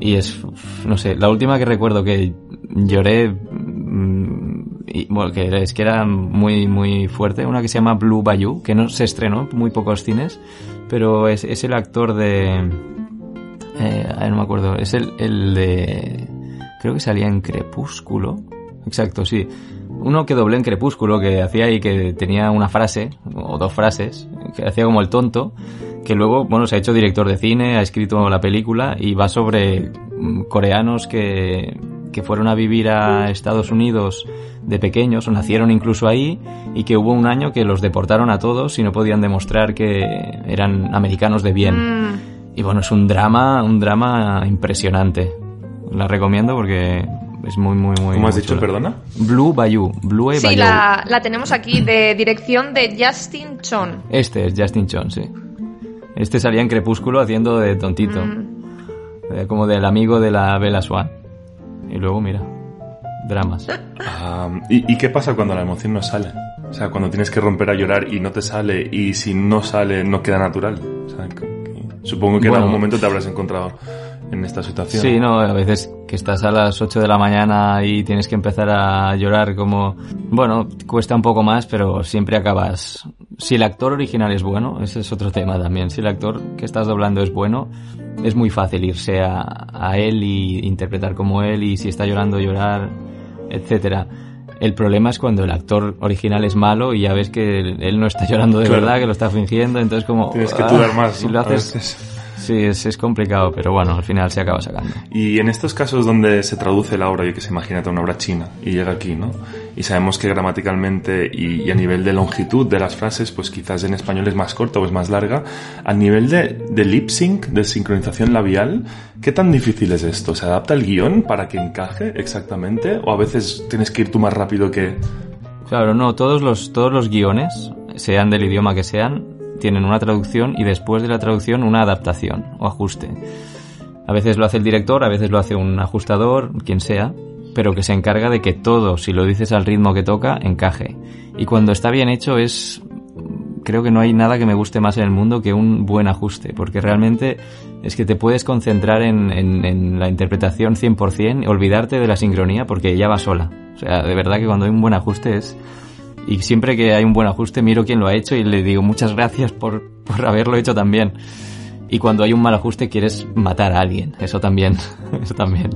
Y es, no sé, la última que recuerdo que lloré, mm, y, bueno, que es que era muy, muy fuerte, una que se llama Blue Bayou, que no se estrenó, muy pocos cines, pero es, es el actor de, eh, no me acuerdo, es el, el de, creo que salía en Crepúsculo, exacto, sí, uno que doblé en Crepúsculo, que hacía ahí que tenía una frase, o dos frases, que hacía como el tonto, que luego, bueno, se ha hecho director de cine, ha escrito la película y va sobre mm, coreanos que, que fueron a vivir a Estados Unidos de pequeños, o nacieron incluso ahí, y que hubo un año que los deportaron a todos y no podían demostrar que eran americanos de bien. Mm, Y bueno, es un drama, un drama impresionante. La recomiendo porque es muy, muy, muy. ¿Cómo has dicho, chula. perdona? Blue Bayou. Blue sí, Bayou. la, la tenemos aquí de dirección de Justin Chon. Este es Justin Chon, sí. Este salía en Crepúsculo haciendo de tontito. Mm. Eh, Como del amigo de la Bella Swan. Y luego, mira, dramas. ¿y, y qué pasa cuando la emoción no sale? O sea, cuando tienes que romper a llorar y no te sale, y si no sale, no queda natural. O sea, que- que- supongo que en algún momento te habrás encontrado en esta situación. Sí, no, a veces que estás a las 8 de la mañana y tienes que empezar a llorar como... Bueno, cuesta un poco más, pero siempre acabas... Si el actor original es bueno, ese es otro tema también. Si el actor que estás doblando es bueno, es muy fácil irse a, a él y interpretar como él y si está llorando llorar, etcétera. El problema es cuando el actor original es malo y ya ves que él no está llorando de Claro. verdad, que lo está fingiendo, entonces como... Tienes que ah, más. Si lo haces... Sí, es, es complicado, pero bueno, al final se acaba sacando. Y en estos casos donde se traduce la obra, yo que sé, imagínate una obra china y llega aquí, ¿no? Y sabemos que gramaticalmente y, y a nivel de longitud de las frases, pues quizás en español es más corta o es más larga. A nivel de, de lip sync, de sincronización labial, ¿qué tan difícil es esto? ¿Se adapta el guion para que encaje exactamente? ¿O a veces tienes que ir tú más rápido que...? Claro, no, todos los, todos los guiones, sean del idioma que sean, tienen una traducción y después de la traducción una adaptación o ajuste. A veces lo hace el director, a veces lo hace un ajustador, quien sea, pero que se encarga de que todo, si lo dices al ritmo que toca, encaje. Y cuando está bien hecho es... Creo que no hay nada que me guste más en el mundo que un buen ajuste, porque realmente es que te puedes concentrar en, en- en la interpretación 100%, olvidarte de la sincronía, porque ya va sola. O sea, de verdad que cuando hay un buen ajuste es... Y siempre que hay un buen ajuste miro quién lo ha hecho y le digo muchas gracias por, por haberlo hecho también. Y cuando hay un mal ajuste quieres matar a alguien. Eso también. Eso también.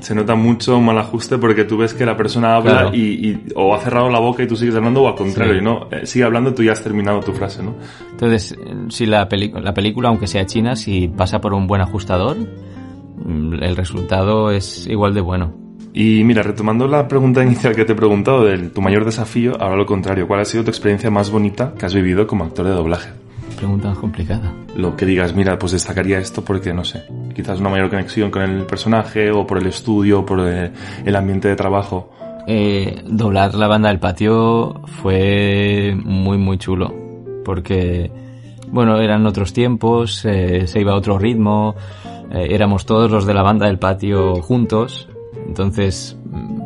Se nota mucho un mal ajuste porque tú ves que la persona habla Claro. y, y- o ha cerrado la boca y tú sigues hablando o al contrario, Sí. ¿no? Eh, sigue hablando tú ya has terminado tu frase, ¿no? Entonces, si la, la película, aunque sea china, si pasa por un buen ajustador, mm, el resultado es igual de bueno. Y mira, retomando la pregunta inicial que te he preguntado de tu mayor desafío, ahora lo contrario, ¿cuál ha sido tu experiencia más bonita que has vivido como actor de doblaje? Pregunta complicada. Lo que digas, mira, pues destacaría esto porque, no sé, quizás una mayor conexión con el personaje o por el estudio, por eh, el ambiente de trabajo. Eh, doblar la banda del patio fue muy muy chulo porque bueno eran otros tiempos eh, se iba a otro ritmo eh, éramos todos los de la banda del patio juntos entonces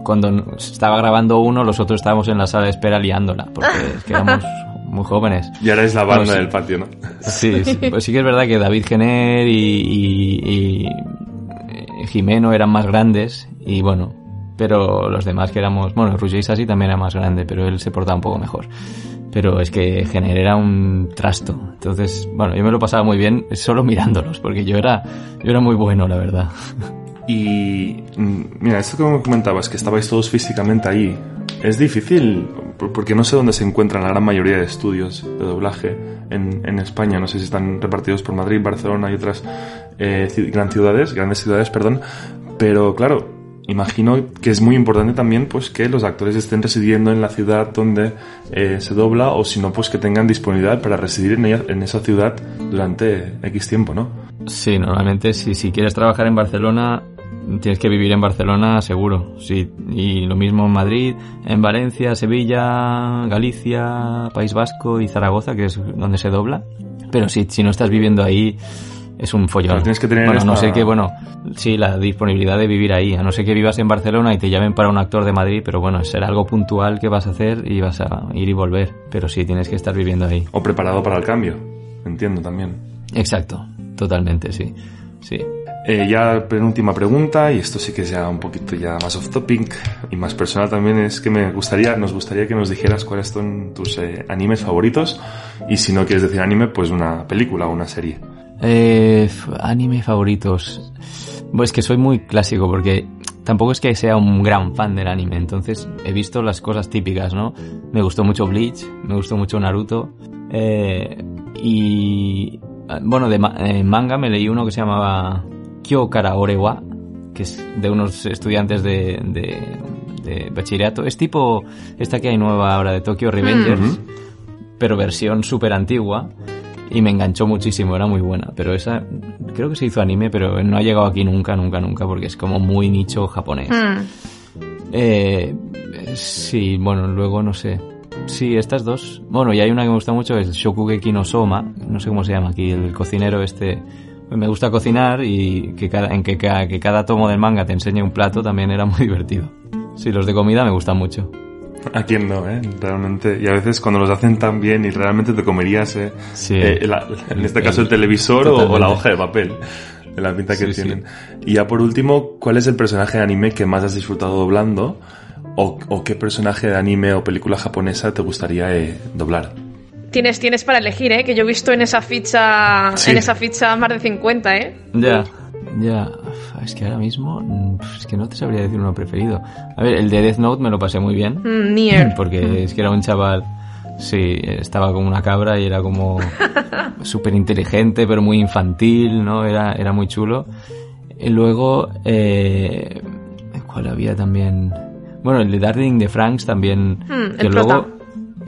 cuando estaba grabando uno los otros estábamos en la sala de espera liándola porque es que éramos muy jóvenes Y ahora es la banda Bueno, sí. del patio, ¿no? Sí, sí, pues sí que es verdad que David Gener y, y- y, eh, Jimeno eran más grandes y bueno, pero los demás que éramos, bueno, Roger Sassi también era más grande, pero él se portaba un poco mejor. Pero es que Gener era un trasto. Entonces, bueno, yo me lo pasaba muy bien solo mirándolos, porque yo era, yo era muy bueno, la verdad. Y mm, mira, esto que me comentabas, que estabais todos físicamente ahí, es difícil, por- porque no sé dónde se encuentran la gran mayoría de estudios de doblaje en, en España. No sé si están repartidos por Madrid, Barcelona y otras eh, ci- gran ciudades, grandes ciudades, perdón. Pero claro, imagino que es muy importante también pues que los actores estén residiendo en la ciudad donde eh, se dobla o si no pues que tengan disponibilidad para residir en, ella- en esa ciudad durante X tiempo, ¿no? Sí, normalmente si, si quieres trabajar en Barcelona, tienes que vivir en Barcelona seguro. Sí, y lo mismo en Madrid, en Valencia, Sevilla, Galicia, País Vasco y Zaragoza, que es donde se dobla. Pero si, si no estás viviendo ahí, es un follón. Claro, tienes que tener bueno, no ser que, bueno, sí, la disponibilidad de vivir ahí. A no ser que vivas en Barcelona y te llamen para un actor de Madrid, pero bueno, será algo puntual que vas a hacer y vas a ir y volver. Pero sí, tienes que estar viviendo ahí. O preparado para el cambio, entiendo también. Exacto, totalmente, sí. Sí. Eh, ya penúltima pregunta, y esto sí que es ya un poquito ya más off topic y más personal también, es que me gustaría, nos gustaría que nos dijeras cuáles son tus eh, animes favoritos y si no quieres decir anime, pues una película o una serie. Eh, anime favoritos. Pues que soy muy clásico porque tampoco es que sea un gran fan del anime, entonces he visto las cosas típicas, ¿no? Me gustó mucho Bleach, me gustó mucho Naruto eh, y ah, bueno, de ma- eh, manga me leí uno que se llamaba Kyokara Orewa, que es de unos estudiantes de, de, de bachillerato. Es tipo esta que hay nueva ahora de Tokyo Revengers, pero versión súper antigua. Y me enganchó muchísimo, era muy buena. Pero esa, creo que se hizo anime, pero no ha llegado aquí nunca, nunca, nunca, porque es como muy nicho japonés. Mm. Eh, sí, bueno, luego no sé. Sí, estas dos. Bueno, y hay una que me gusta mucho, es Shokugeki no Soma, no sé cómo se llama aquí, el cocinero este. Me gusta cocinar y que cada, en que, que cada tomo del manga te enseñe un plato también era muy divertido. Sí, los de comida me gustan mucho. ¿A quién no, eh? Realmente, y a veces cuando los hacen tan bien y realmente te comerías, eh, Sí. eh, la- en este El- caso el televisor o, o la hoja de papel, de la pinta que Sí, sí. tienen. Y ya por último, ¿cuál es el personaje de anime que más has disfrutado doblando? ¿O, o qué personaje de anime o película japonesa te gustaría eh, doblar? Tienes, tienes para elegir, ¿eh? Que yo he visto en esa ficha, Sí. en esa ficha más de 50, ¿eh? Ya, ya. Es que ahora mismo, mm, es que no te sabría decir uno preferido. A ver, el de Death Note me lo pasé muy bien. Mm, Nier. Porque es que era un chaval, sí, estaba como una cabra y era como súper inteligente, pero muy infantil, ¿no? Era, era muy chulo. Y luego, eh, ¿cuál había también? Bueno, el de Darling de Franks también. Hmm, que el luego,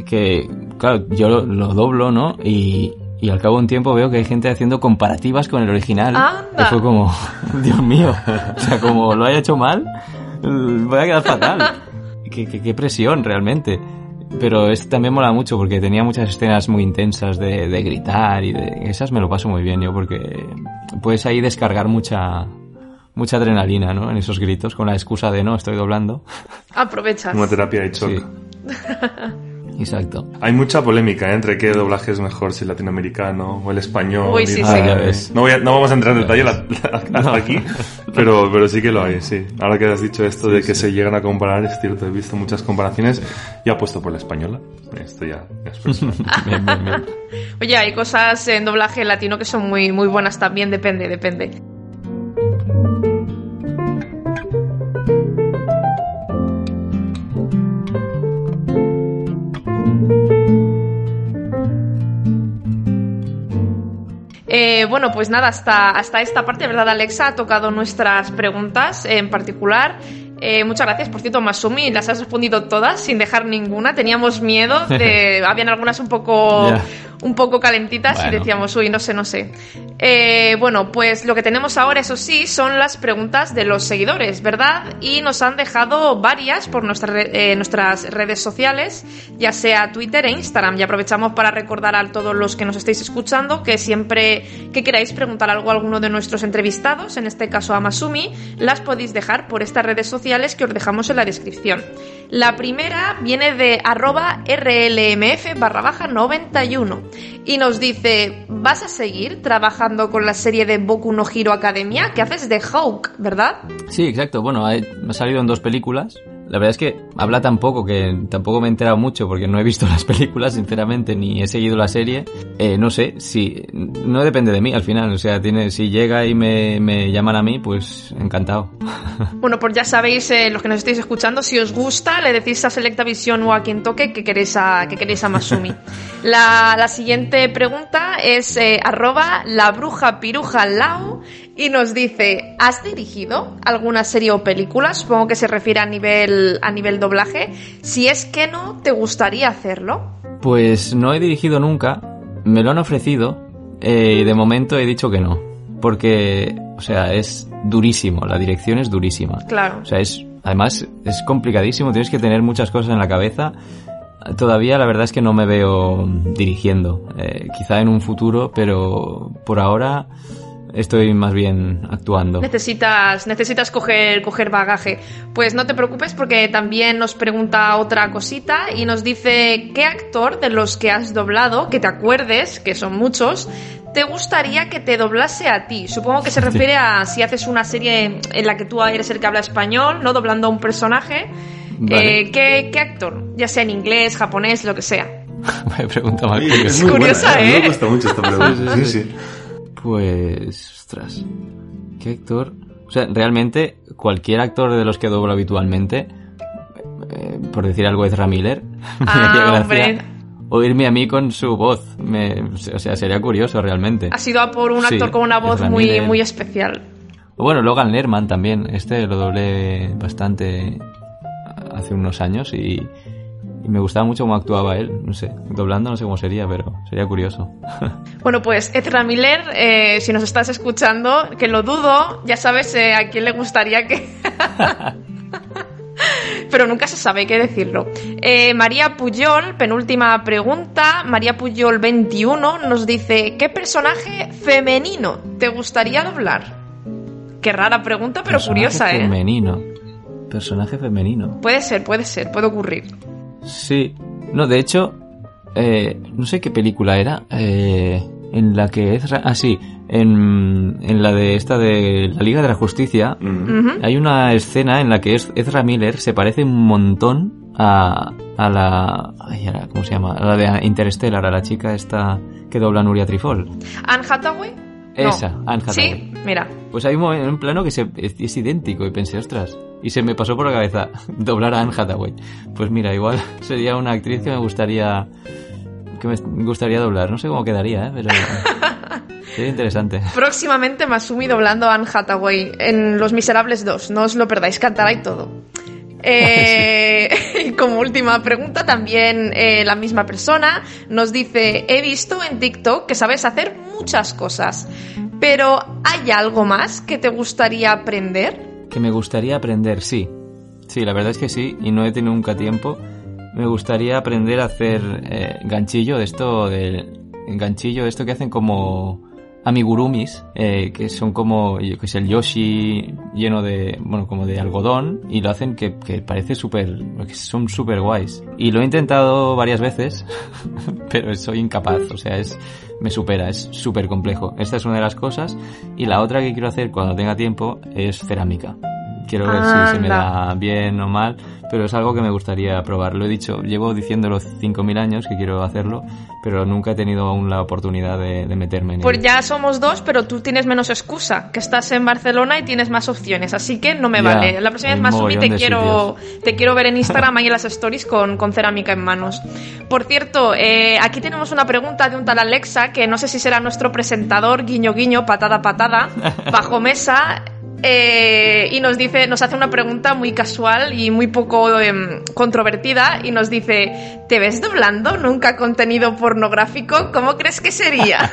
que, claro, yo lo, lo doblo, ¿no? Y, y al cabo de un tiempo veo que hay gente haciendo comparativas con el original. ¡Anda! Que fue como, Dios mío, o sea, como lo haya hecho mal, voy a quedar fatal. Qué, qué- qué presión, realmente. Pero este también mola mucho porque tenía muchas escenas muy intensas de, de gritar y de... Esas me lo paso muy bien yo porque puedes ahí descargar mucha mucha adrenalina, ¿no? En esos gritos con la excusa de no, estoy doblando. Aprovechas. Una terapia de shock. Sí. Exacto. Hay mucha polémica ¿eh? entre qué doblaje es mejor, si el latinoamericano o el español. Uy, sí, y sí. Ah, ya ves. No, voy a- no vamos a entrar en detalle la- la- hasta aquí, pero, pero sí que lo hay, sí. Ahora que has dicho esto de que se llegan a comparar, es cierto, he visto muchas comparaciones y apuesto por la española. Esto ya, es. Bien, bien, bien. Oye, hay cosas en doblaje latino que son muy, muy buenas también, depende, depende. Eh, bueno, pues nada, hasta, hasta esta parte, ¿verdad, Alexa? Ha tocado nuestras preguntas en particular. Eh, muchas gracias, por cierto, Masumi, las has respondido todas sin dejar ninguna. Teníamos miedo, de, habían algunas un poco. Un poco calentitas y decíamos, uy, no sé, no sé. Eh, bueno, pues lo que tenemos ahora, eso sí, son las preguntas de los seguidores, ¿verdad? Y nos han dejado varias por nuestra eh, nuestras redes sociales, ya sea Twitter e Instagram. Y aprovechamos para recordar a todos los que nos estáis escuchando que siempre que queráis preguntar algo a alguno de nuestros entrevistados, en este caso a Masumi, las podéis dejar por estas redes sociales que os dejamos en la descripción. La primera viene de arroba rlmf barra baja 91 y nos dice, ¿vas a seguir trabajando con la serie de Boku no Hero Academia que haces de Hawk, verdad? Sí, exacto. Bueno, ha, salido en dos películas. La verdad es que habla tan poco que tampoco me he enterado mucho porque no he visto las películas, sinceramente, ni he seguido la serie. Eh, no sé, si no depende de mí al final. O sea, tiene, si llega y me, me llaman a mí, pues encantado. Bueno, pues ya sabéis, eh, los que nos estáis escuchando, si os gusta, le decís a Selecta Visión o a quien toque que queréis a, que queréis a Masumi. La, la siguiente pregunta es eh, arroba la bruja piruja lao y nos dice, ¿has dirigido alguna serie o película? Supongo que se refiere a nivel, a nivel doblaje. Si es que no, ¿te gustaría hacerlo? Pues no he dirigido nunca, me lo han ofrecido eh, y de momento he dicho que no. Porque, o sea, es durísimo, la dirección es durísima. Claro. O sea, es, además es complicadísimo, tienes que tener muchas cosas en la cabeza. Todavía la verdad es que no me veo dirigiendo, eh, quizá en un futuro, pero por ahora estoy más bien actuando. Necesitas, necesitas coger, coger bagaje. Pues no te preocupes porque también nos pregunta otra cosita y nos dice qué actor de los que has doblado, que te acuerdes, que son muchos, te gustaría que te doblase a ti. Supongo que se refiere a si haces una serie en la que tú eres el que habla español, ¿no? Doblando a un personaje. Vale. Eh, ¿qué, qué actor? Ya sea en inglés, japonés, lo que sea. Me pregunta más curiosa. es muy curiosa, mí ¿eh? me gusta mucho esta pregunta. Sí, sí. Pues, ostras, ¿qué actor? O sea, realmente cualquier actor de los que doblo habitualmente, eh, por decir algo, Ezra Miller, me haría Ah, gracia oírme a mí con su voz. Me, o sea, sería curioso realmente. Ha sido a por un Sí, actor con una voz Ezra muy, Miller. muy especial. Bueno, Logan Lerman también, este lo doblé bastante hace unos años y, y me gustaba mucho cómo actuaba él. No sé, doblando no sé cómo sería, pero sería curioso. Bueno, pues Ezra Miller, eh, si nos estás escuchando, que lo dudo, ya sabes eh, a quién le gustaría que... Pero nunca se sabe, hay que decirlo. Eh, María Puyol, penúltima pregunta. María Puyol 21 nos dice, ¿qué personaje femenino te gustaría doblar? Qué rara pregunta, pero Personaje curiosa, ¿eh? Femenino. Personaje femenino. Puede ser, puede ser, puede ocurrir. Sí. No, de hecho, eh, no sé qué película era. eh, en la que Ezra... Ah, sí. En, en la de esta de la Liga de la Justicia. Hay una escena en la que Ez- Ezra Miller se parece un montón a, a la... ay, ¿Cómo se llama? A la de Interstellar, a la chica esta que dobla Nuria Trifol. Anne Hathaway. No. Esa, Anne Hathaway. Sí, mira. Pues hay un, plano que se, es, es idéntico y pensé, ostras, y se me pasó por la cabeza doblar a Anne Hathaway. Pues mira, igual sería una actriz que me gustaría que me gustaría doblar. No sé cómo quedaría, ¿eh? pero sería interesante. Próximamente Masumi doblando a Anne Hathaway en Los Miserables 2. No os lo perdáis, cantará y todo. Eh, y como última pregunta, también eh, la misma persona nos dice, he visto en TikTok que sabes hacer muchas cosas, pero ¿hay algo más que te gustaría aprender? Que me gustaría aprender, sí. Sí, la verdad es que sí, y no he tenido nunca tiempo. Me gustaría aprender a hacer eh, ganchillo de esto, de ganchillo de esto que hacen como amigurumis, eh, que son como, yo que sé, el Yoshi lleno de, bueno, como de algodón, y lo hacen que, que parece súper, que son súper guays. Y lo he intentado varias veces, pero soy incapaz, o sea, es, me supera, es súper complejo. Esta es una de las cosas, y la otra que quiero hacer cuando tenga tiempo es cerámica. Quiero ver si se me da bien o mal, pero es algo que me gustaría probar. Lo he dicho, llevo diciéndolo 5.000 años que quiero hacerlo, pero nunca he tenido aún la oportunidad de, de meterme en Pues ello. ya somos dos, pero tú tienes menos excusa, que estás en Barcelona y tienes más opciones, así que no me Ya, vale. La próxima vez más mogollón te quiero, te quiero ver en Instagram ahí en las stories con, con cerámica en manos. Por cierto, eh, aquí tenemos una pregunta de un tal Alexa, que no sé si será nuestro presentador, guiño guiño, patada patada, bajo mesa. Eh, y nos dice, nos hace una pregunta muy casual y muy poco em, controvertida y nos dice, ¿te ves doblando nunca contenido pornográfico? ¿Cómo crees que sería?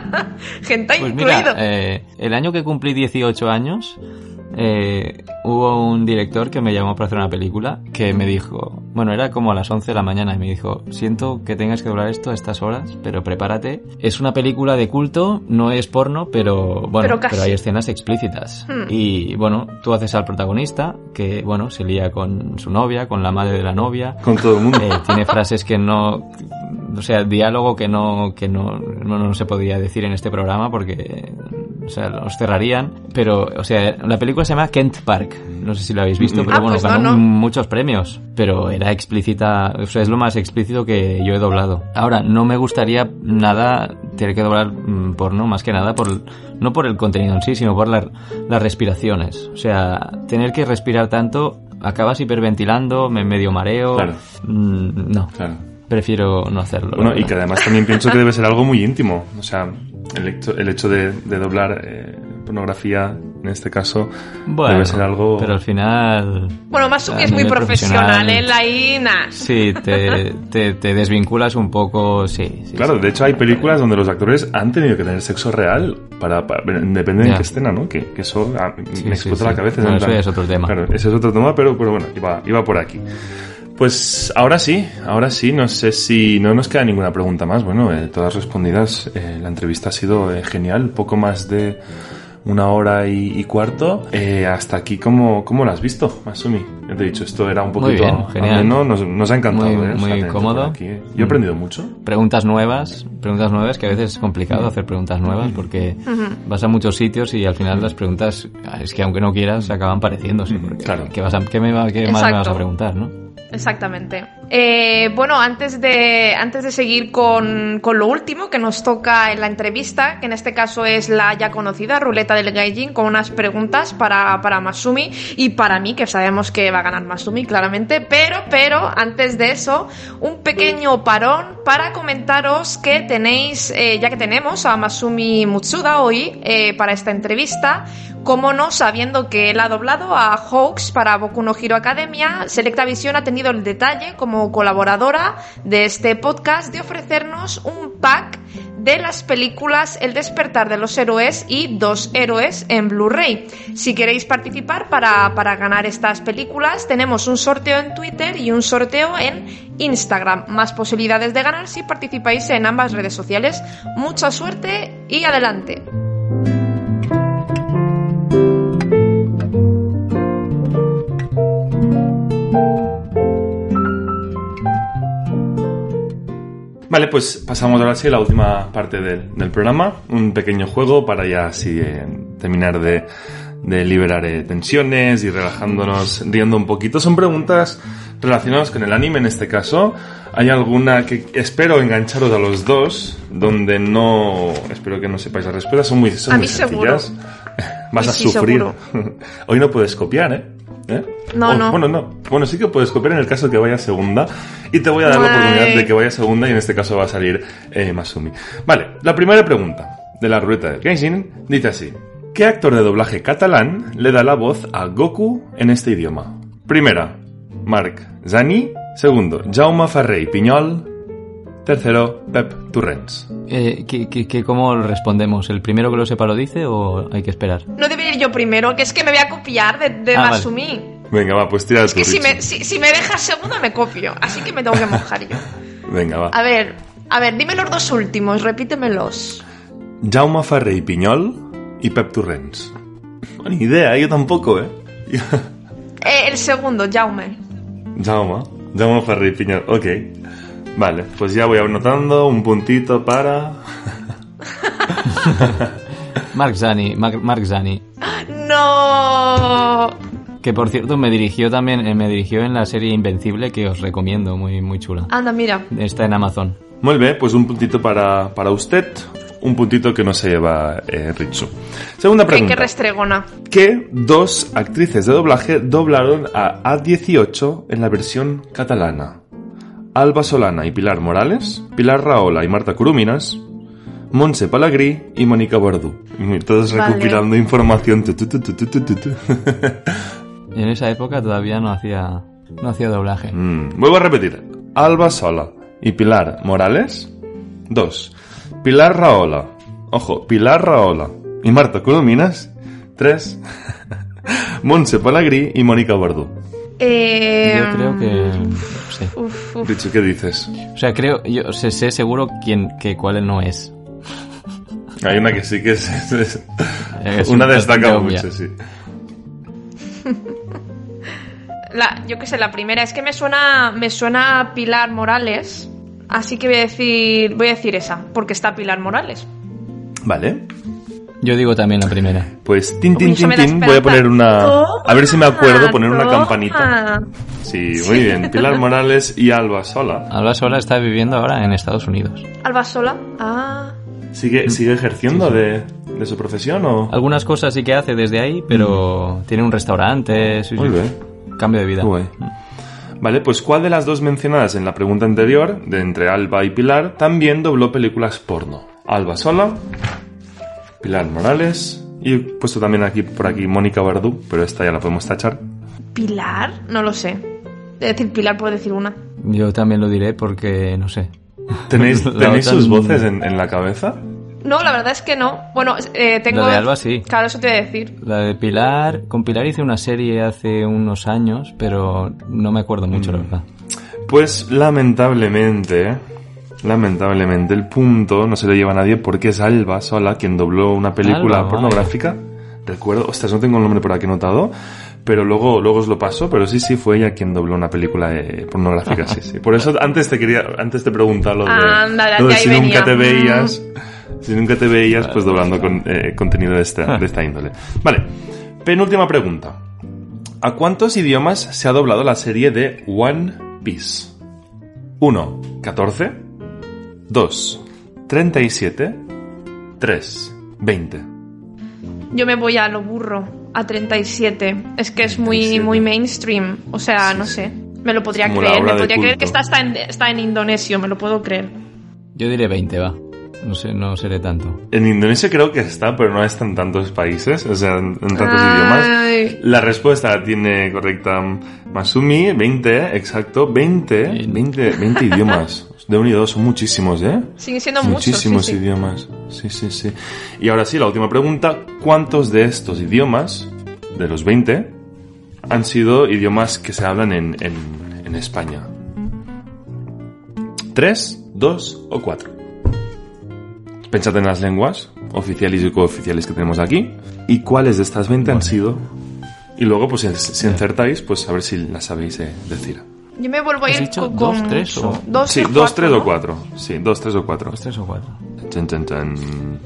Gente Pues incluido. mira, eh, el año que cumplí 18 años, eh, hubo un director que me llamó para hacer una película que me dijo, bueno, era como a las 11 de la mañana y me dijo, siento que tengas que doblar esto a estas horas, pero prepárate. Es una película de culto, no es porno, pero bueno, Pero hay escenas explícitas. Hmm. Y bueno, tú haces al protagonista, que bueno, se lía con su novia, con la madre de la novia, Con todo el mundo. eh, tiene frases que no o sea diálogo que no que no, no, no se podía decir en este programa porque o sea los cerrarían pero o sea la película se llama Kent Park no sé si lo habéis visto Mm. pero Ah, bueno pues no, ganó no. muchos premios pero era explícita o sea es lo más explícito que yo he doblado ahora no me gustaría nada tener que doblar mm, porno más que nada por no por el contenido en sí sino por la- las respiraciones o sea tener que respirar tanto acabas hiperventilando me medio mareo Claro. Mm, no Claro. Prefiero no hacerlo. Bueno, la y que además también pienso que debe ser algo muy íntimo. O sea, el hecho, el hecho de, de doblar eh, pornografía, en este caso, Bueno, debe ser algo... Pero al final. Bueno, Masumi A es muy profesional, profesional. él ahí, nah. Sí, te, te, te desvinculas un poco, sí. sí, Claro, sí. de hecho hay películas donde los actores han tenido que tener sexo real para, para- depende de qué escena, ¿no? Que, que eso a- Sí, me explota sí. la cabeza. Bueno, eso ya es otro tema. Claro, ese es otro tema, pero, pero bueno, iba, iba por aquí. Pues ahora sí, ahora sí, no sé si no nos queda ninguna pregunta más. Bueno, eh, todas respondidas. Eh, la entrevista ha sido eh, genial, poco más de una hora y, y cuarto. Eh, hasta aquí, ¿cómo, ¿cómo lo has visto, Masumi? Ya te he dicho, esto era un Muy poquito bien, genial. ameno, nos, nos ha encantado. Muy- eh, muy cómodo. aquí, eh. Yo he aprendido mucho. Preguntas nuevas, preguntas nuevas, que a veces es complicado hacer preguntas nuevas porque vas a muchos sitios y al final las preguntas, es que aunque no quieras, se acaban pareciéndose. Porque, Claro. ¿qué, vas a- qué me va- qué más me vas a preguntar, no? Exactamente. Eh, bueno, antes de, antes de seguir con, con lo último que nos toca en la entrevista, que en este caso es la ya conocida ruleta del gaijin, con unas preguntas para, para Masumi y para mí, que sabemos que va a ganar Masumi, claramente. Pero, pero, antes de eso, un pequeño parón para comentaros que tenéis, eh, ya que tenemos a Masumi Mutsuda hoy eh, para esta entrevista, como no, sabiendo que él ha doblado a Hawks para Boku no Hero Academia, Selecta Visión ha tenido el detalle como colaboradora de este podcast de ofrecernos un pack de las películas El despertar de los héroes y Dos héroes en Blu-ray. Si queréis participar para, para ganar estas películas, tenemos un sorteo en Twitter y un sorteo en Instagram. Más posibilidades de ganar si participáis en ambas redes sociales. Mucha suerte y adelante. Vale, pues pasamos ahora sí a la última parte del, del programa. Un pequeño juego para ya así eh, terminar de, de liberar eh, tensiones y relajándonos, riendo un poquito. Son preguntas relacionadas con el anime en este caso. Hay alguna que espero engancharos a los dos, donde no... Espero que no sepáis la respuesta. Son muy, son A muy mí seguro. sencillas. Vas a sí, sufrir. seguro. Hoy no puedes copiar, ¿eh? ¿Eh? No, Oh, no. Bueno, no. Bueno, sí que puedes copiar en el caso de que vaya segunda. Y te voy a dar la oportunidad de que vaya segunda y en este caso va a salir eh, Masumi. Vale, la primera pregunta de la ruleta de Kenshin dice así. ¿Qué actor de doblaje catalán le da la voz a Goku en este idioma? Primera, Marc Zani. Segundo, Jaume Ferrer Piñol. Tercero, Pep Turrens. Eh, ¿qué, qué, qué- cómo respondemos? ¿El primero que lo sepa lo dice o hay que esperar? No debería ir yo primero, que es que me voy a copiar de, de Ah, vale. Masumi. Venga, va, pues tira Es que si me, si, si me dejas segundo me copio, así que me tengo que mojar yo. Venga, va. A ver, a ver, dime los dos últimos, repítemelos. Jaume Ferrer y Piñol y Pep Torrents. Ni idea, yo tampoco, ¿eh? Eh, el segundo, Jaume. Jaume, Jaume Ferrer y Piñol, ok. Vale, pues ya voy anotando un puntito para... Mark Zani, Mark, Mark Zani. No. Que por cierto me dirigió también, eh, me dirigió en la serie Invencible que os recomiendo, muy, muy chula. Anda, mira. Está en Amazon. Muy bien, pues un puntito para, para usted, un puntito que no se lleva eh, Ritsu. Segunda Qué, qué pregunta. restregona. ¿Qué dos actrices de doblaje doblaron a A18 en la versión catalana? Alba Solana y Pilar Morales, Pilar Raola y Marta Curuminas, Montse Palagrí y Mónica Bordú. Y Todos Vale. recopilando información. Tu, tu, tu, tu, tu, tu, tu, tu. Y en esa época todavía no hacía, no hacía doblaje. Mm, Vuelvo a repetir. Alba Sola y Pilar Morales. Dos. Pilar Raola. Ojo, Pilar Raola y Marta Curuminas. Tres. Montse Palagrí y Mónica Bordú. Eh, Yo creo que... Sí. uf, uf. Dicho, ¿qué dices? O sea, creo, yo sé, sé seguro quién, que cuál no es. Hay una que sí que es... es- es- Es una un- destaca obvia. mucho, sí. La, yo qué sé, la primera es que me suena, me suena a Pilar Morales, así que voy a decir, voy a decir esa, porque está Pilar Morales. Vale. Yo digo también la primera. Pues tin tin Uy, tin tin, voy a poner una... A ver si me acuerdo poner una campanita. Sí, muy bien. Pilar Morales y Alba Sola. Alba Sola está viviendo ahora en Estados Unidos. Alba Sola. Ah. ¿Sigue, sigue ejerciendo De, de su profesión o...? Algunas cosas sí que hace desde ahí, pero tiene un restaurante, sí, sí. Muy bien. cambio de vida. Qué guay. Vale, pues ¿cuál de las dos mencionadas en la pregunta anterior, de entre Alba y Pilar, también dobló películas porno? Alba sola, Pilar Morales y he puesto también aquí por aquí Mónica Bardú, pero esta ya la podemos tachar. ¿Pilar? No lo sé. Es decir, Pilar puedo decir una. Yo también lo diré porque, no sé. ¿Tenéis, ¿tenéis sus voces en, en la cabeza? No, la verdad es que no. Bueno, eh, tengo... La de Alba sí. Claro, eso te voy a decir. La de Pilar, con Pilar hice una serie hace unos años, pero no me acuerdo mucho, Mm. la verdad. Pues lamentablemente, lamentablemente el punto no se lo lleva a nadie porque es Alba sola quien dobló una película Alba, pornográfica. Recuerdo, ostras, no tengo el nombre por aquí anotado, pero luego, luego os lo paso, pero sí, sí, fue ella quien dobló una película eh, pornográfica, sí, sí. Por eso antes te quería, antes te preguntaba lo de, Anda, lo de si nunca te Mm. veías, si nunca te veías, pues doblando con, eh, contenido de esta, de esta índole. Vale, penúltima pregunta. ¿A cuántos idiomas se ha doblado la serie de One Piece? 1. 14. 2. 37. 3. 20. Yo me voy a lo burro, a 37. Es que es muy, 37. muy mainstream. O sea, no sé. Me lo podría creer. Me podría creer que está, está, en, está en indonesio. Me lo puedo creer. Yo diré 20, va. No sé, no seré tanto. En Indonesia creo que está, pero no está en tantos países, o sea, en, en tantos Ay. idiomas. La respuesta la tiene correcta Masumi, 20, exacto, 20, Bien. 20, 20 idiomas. De un y dos son muchísimos, ¿eh? Siguen siendo muchos. Muchísimos sí, sí. idiomas. Sí, sí, sí. Y ahora sí, la última pregunta. ¿Cuántos de estos idiomas, de los 20, han sido idiomas que se hablan en, en, en España? ¿Tres, dos o cuatro? Pensad en las lenguas oficiales y cooficiales que tenemos aquí. ¿Y cuáles de estas 20 han sido? Y luego, pues si, si acertáis, pues a ver si las sabéis eh, decir. Yo me vuelvo a ¿Has ir dicho con, dos, con tres o- Dos, Sí, dos, cuatro, tres ¿no? o cuatro. Sí, dos, tres o cuatro. Dos, tres o cuatro. Chan, chan, chan.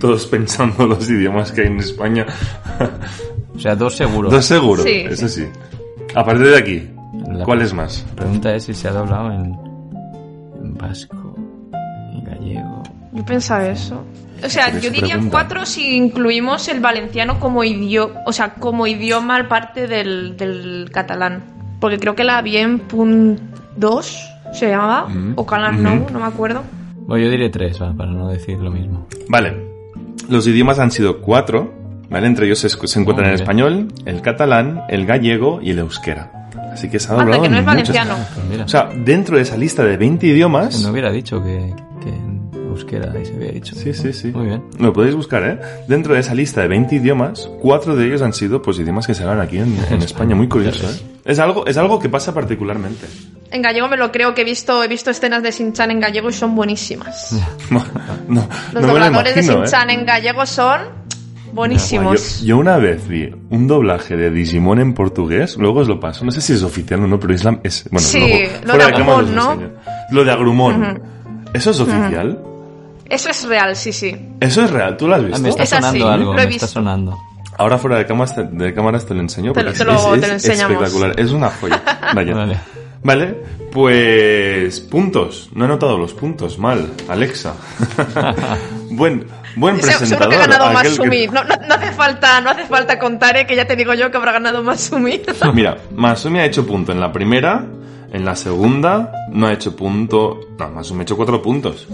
Todos pensando los idiomas que hay en España. O sea, dos seguro. Dos seguro, Sí, eso sí. A partir de aquí, La ¿cuál es más? La pregunta es si se ha doblado en, en vasco, en gallego. Yo pensaba eso. O sea, yo diría pregunta. cuatro si incluimos el valenciano como idioma, o sea, como idioma parte del, del catalán. Porque creo que la vi en punt 2, se llamaba, o Calan Nou, no me acuerdo. Bueno, yo diré tres, va, para no decir lo mismo. Vale. Los idiomas han sido cuatro, ¿vale? Entre ellos se, se encuentran Oh, el español, el catalán, el gallego y el euskera. Así que se ha Anda, doblado que no es muchos- valenciano. Pues O sea, dentro de esa lista de 20 idiomas... no hubiera dicho que, que en euskera ahí se había dicho. Sí, sí, sí. Muy bien. Lo podéis buscar, ¿eh? Dentro de esa lista de 20 idiomas, cuatro de ellos han sido pues idiomas que se hablan aquí en, en España. Muy curioso, ¿eh? Es algo, es algo que pasa particularmente. En gallego me lo creo que he visto, he visto escenas de Shin-Chan en gallego y son buenísimas. No, no, Los no lo dobladores de ¿eh? Shin-Chan en gallego son buenísimos. Yo, yo una vez vi un doblaje de Digimon en portugués, luego os lo paso, no sé si es oficial o no, pero es, la, es bueno, Sí, luego, lo de os ¿no? Lo de Agrumon. ¿Eso es oficial? Eso es real, sí, sí. Eso es real, ¿tú lo has Ah, visto? me está Es así, sonando algo, lo he me está sonando. Ahora fuera de cámaras te, de cámaras te lo enseño Te porque te lo- es, es te lo enseñamos. espectacular, es una joya. Vaya. Vale. Vale, pues puntos. No he notado los puntos. Mal, Alexa. buen, buen Se- presentador. Seguro que ha ganado aquel que- Masumi. No, no, no hace falta, no hace falta contar, eh, que ya te digo yo que habrá ganado Masumi. Mira, Masumi ha hecho punto en la primera, en la segunda no ha hecho punto. No, Masumi ha hecho cuatro puntos.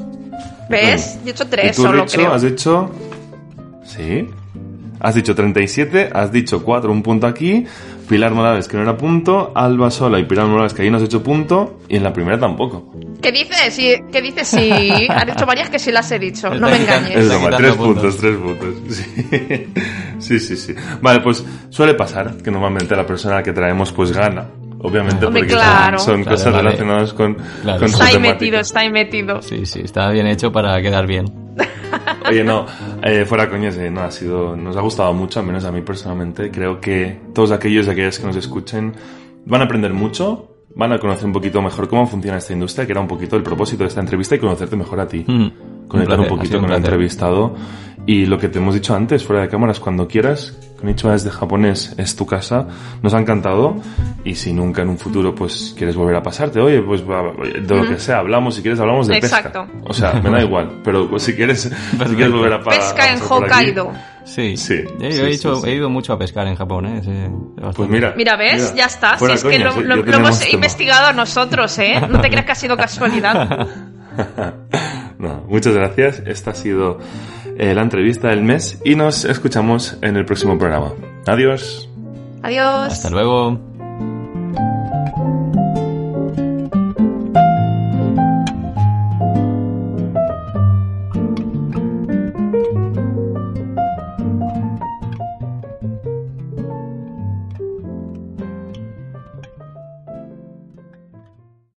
¿Ves? Yo he hecho tres y tú, solo, Richo, creo. has hecho. Sí. Has dicho 37, has dicho 4, un punto aquí. Pilar Morales, que no era punto. Alba Sola y Pilar Morales, que ahí no has hecho punto. Y en la primera tampoco. ¿Qué dices? Sí, ¿Qué dices? Sí, ha dicho varias que sí las he dicho. No me Es engañes. Broma, quitando tres puntos, puntos. tres puntos. Sí. sí, sí, sí. Vale, pues suele pasar que normalmente la persona que traemos pues gana. Obviamente Hombre, porque claro. son, son Claro, cosas vale. relacionadas con, Claro. con Está ahí metido, está ahí metido. Sí, sí, está bien hecho para quedar bien. Oye, no, eh, fuera coñas, eh, no, ha sido, nos ha gustado mucho, al menos a mí personalmente. Creo que todos aquellos y aquellas que nos escuchen van a aprender mucho, van a conocer un poquito mejor cómo funciona esta industria, que era un poquito el propósito de esta entrevista y conocerte mejor a ti. Mm. Conectar un, placer, ha poquito sido con el entrevistado. Y lo que te hemos dicho antes, fuera de cámaras, cuando quieras, Konnichiwa desde japonés es tu casa, nos ha encantado. Y si nunca en un futuro pues quieres volver a pasarte, oye, pues de lo que sea, hablamos, si quieres hablamos de Exacto. pesca. O sea, me da igual, pero pues, si quieres, si quieres volver a pa- Pesca a en pasar Hokkaido. Sí, Sí, Yo, sí, he, hecho- sí. he ido mucho a pescar en Japón, ¿eh? Sí. Pues mira. Mira, ¿ves? mira, ya está. Si es que coñas, lo, lo- lo hemos tema. investigado nosotros, ¿eh? No te creas que ha sido casualidad. No, muchas gracias. Esta ha sido eh, la entrevista del mes y nos escuchamos en el próximo programa. Adiós. Adiós. Hasta luego.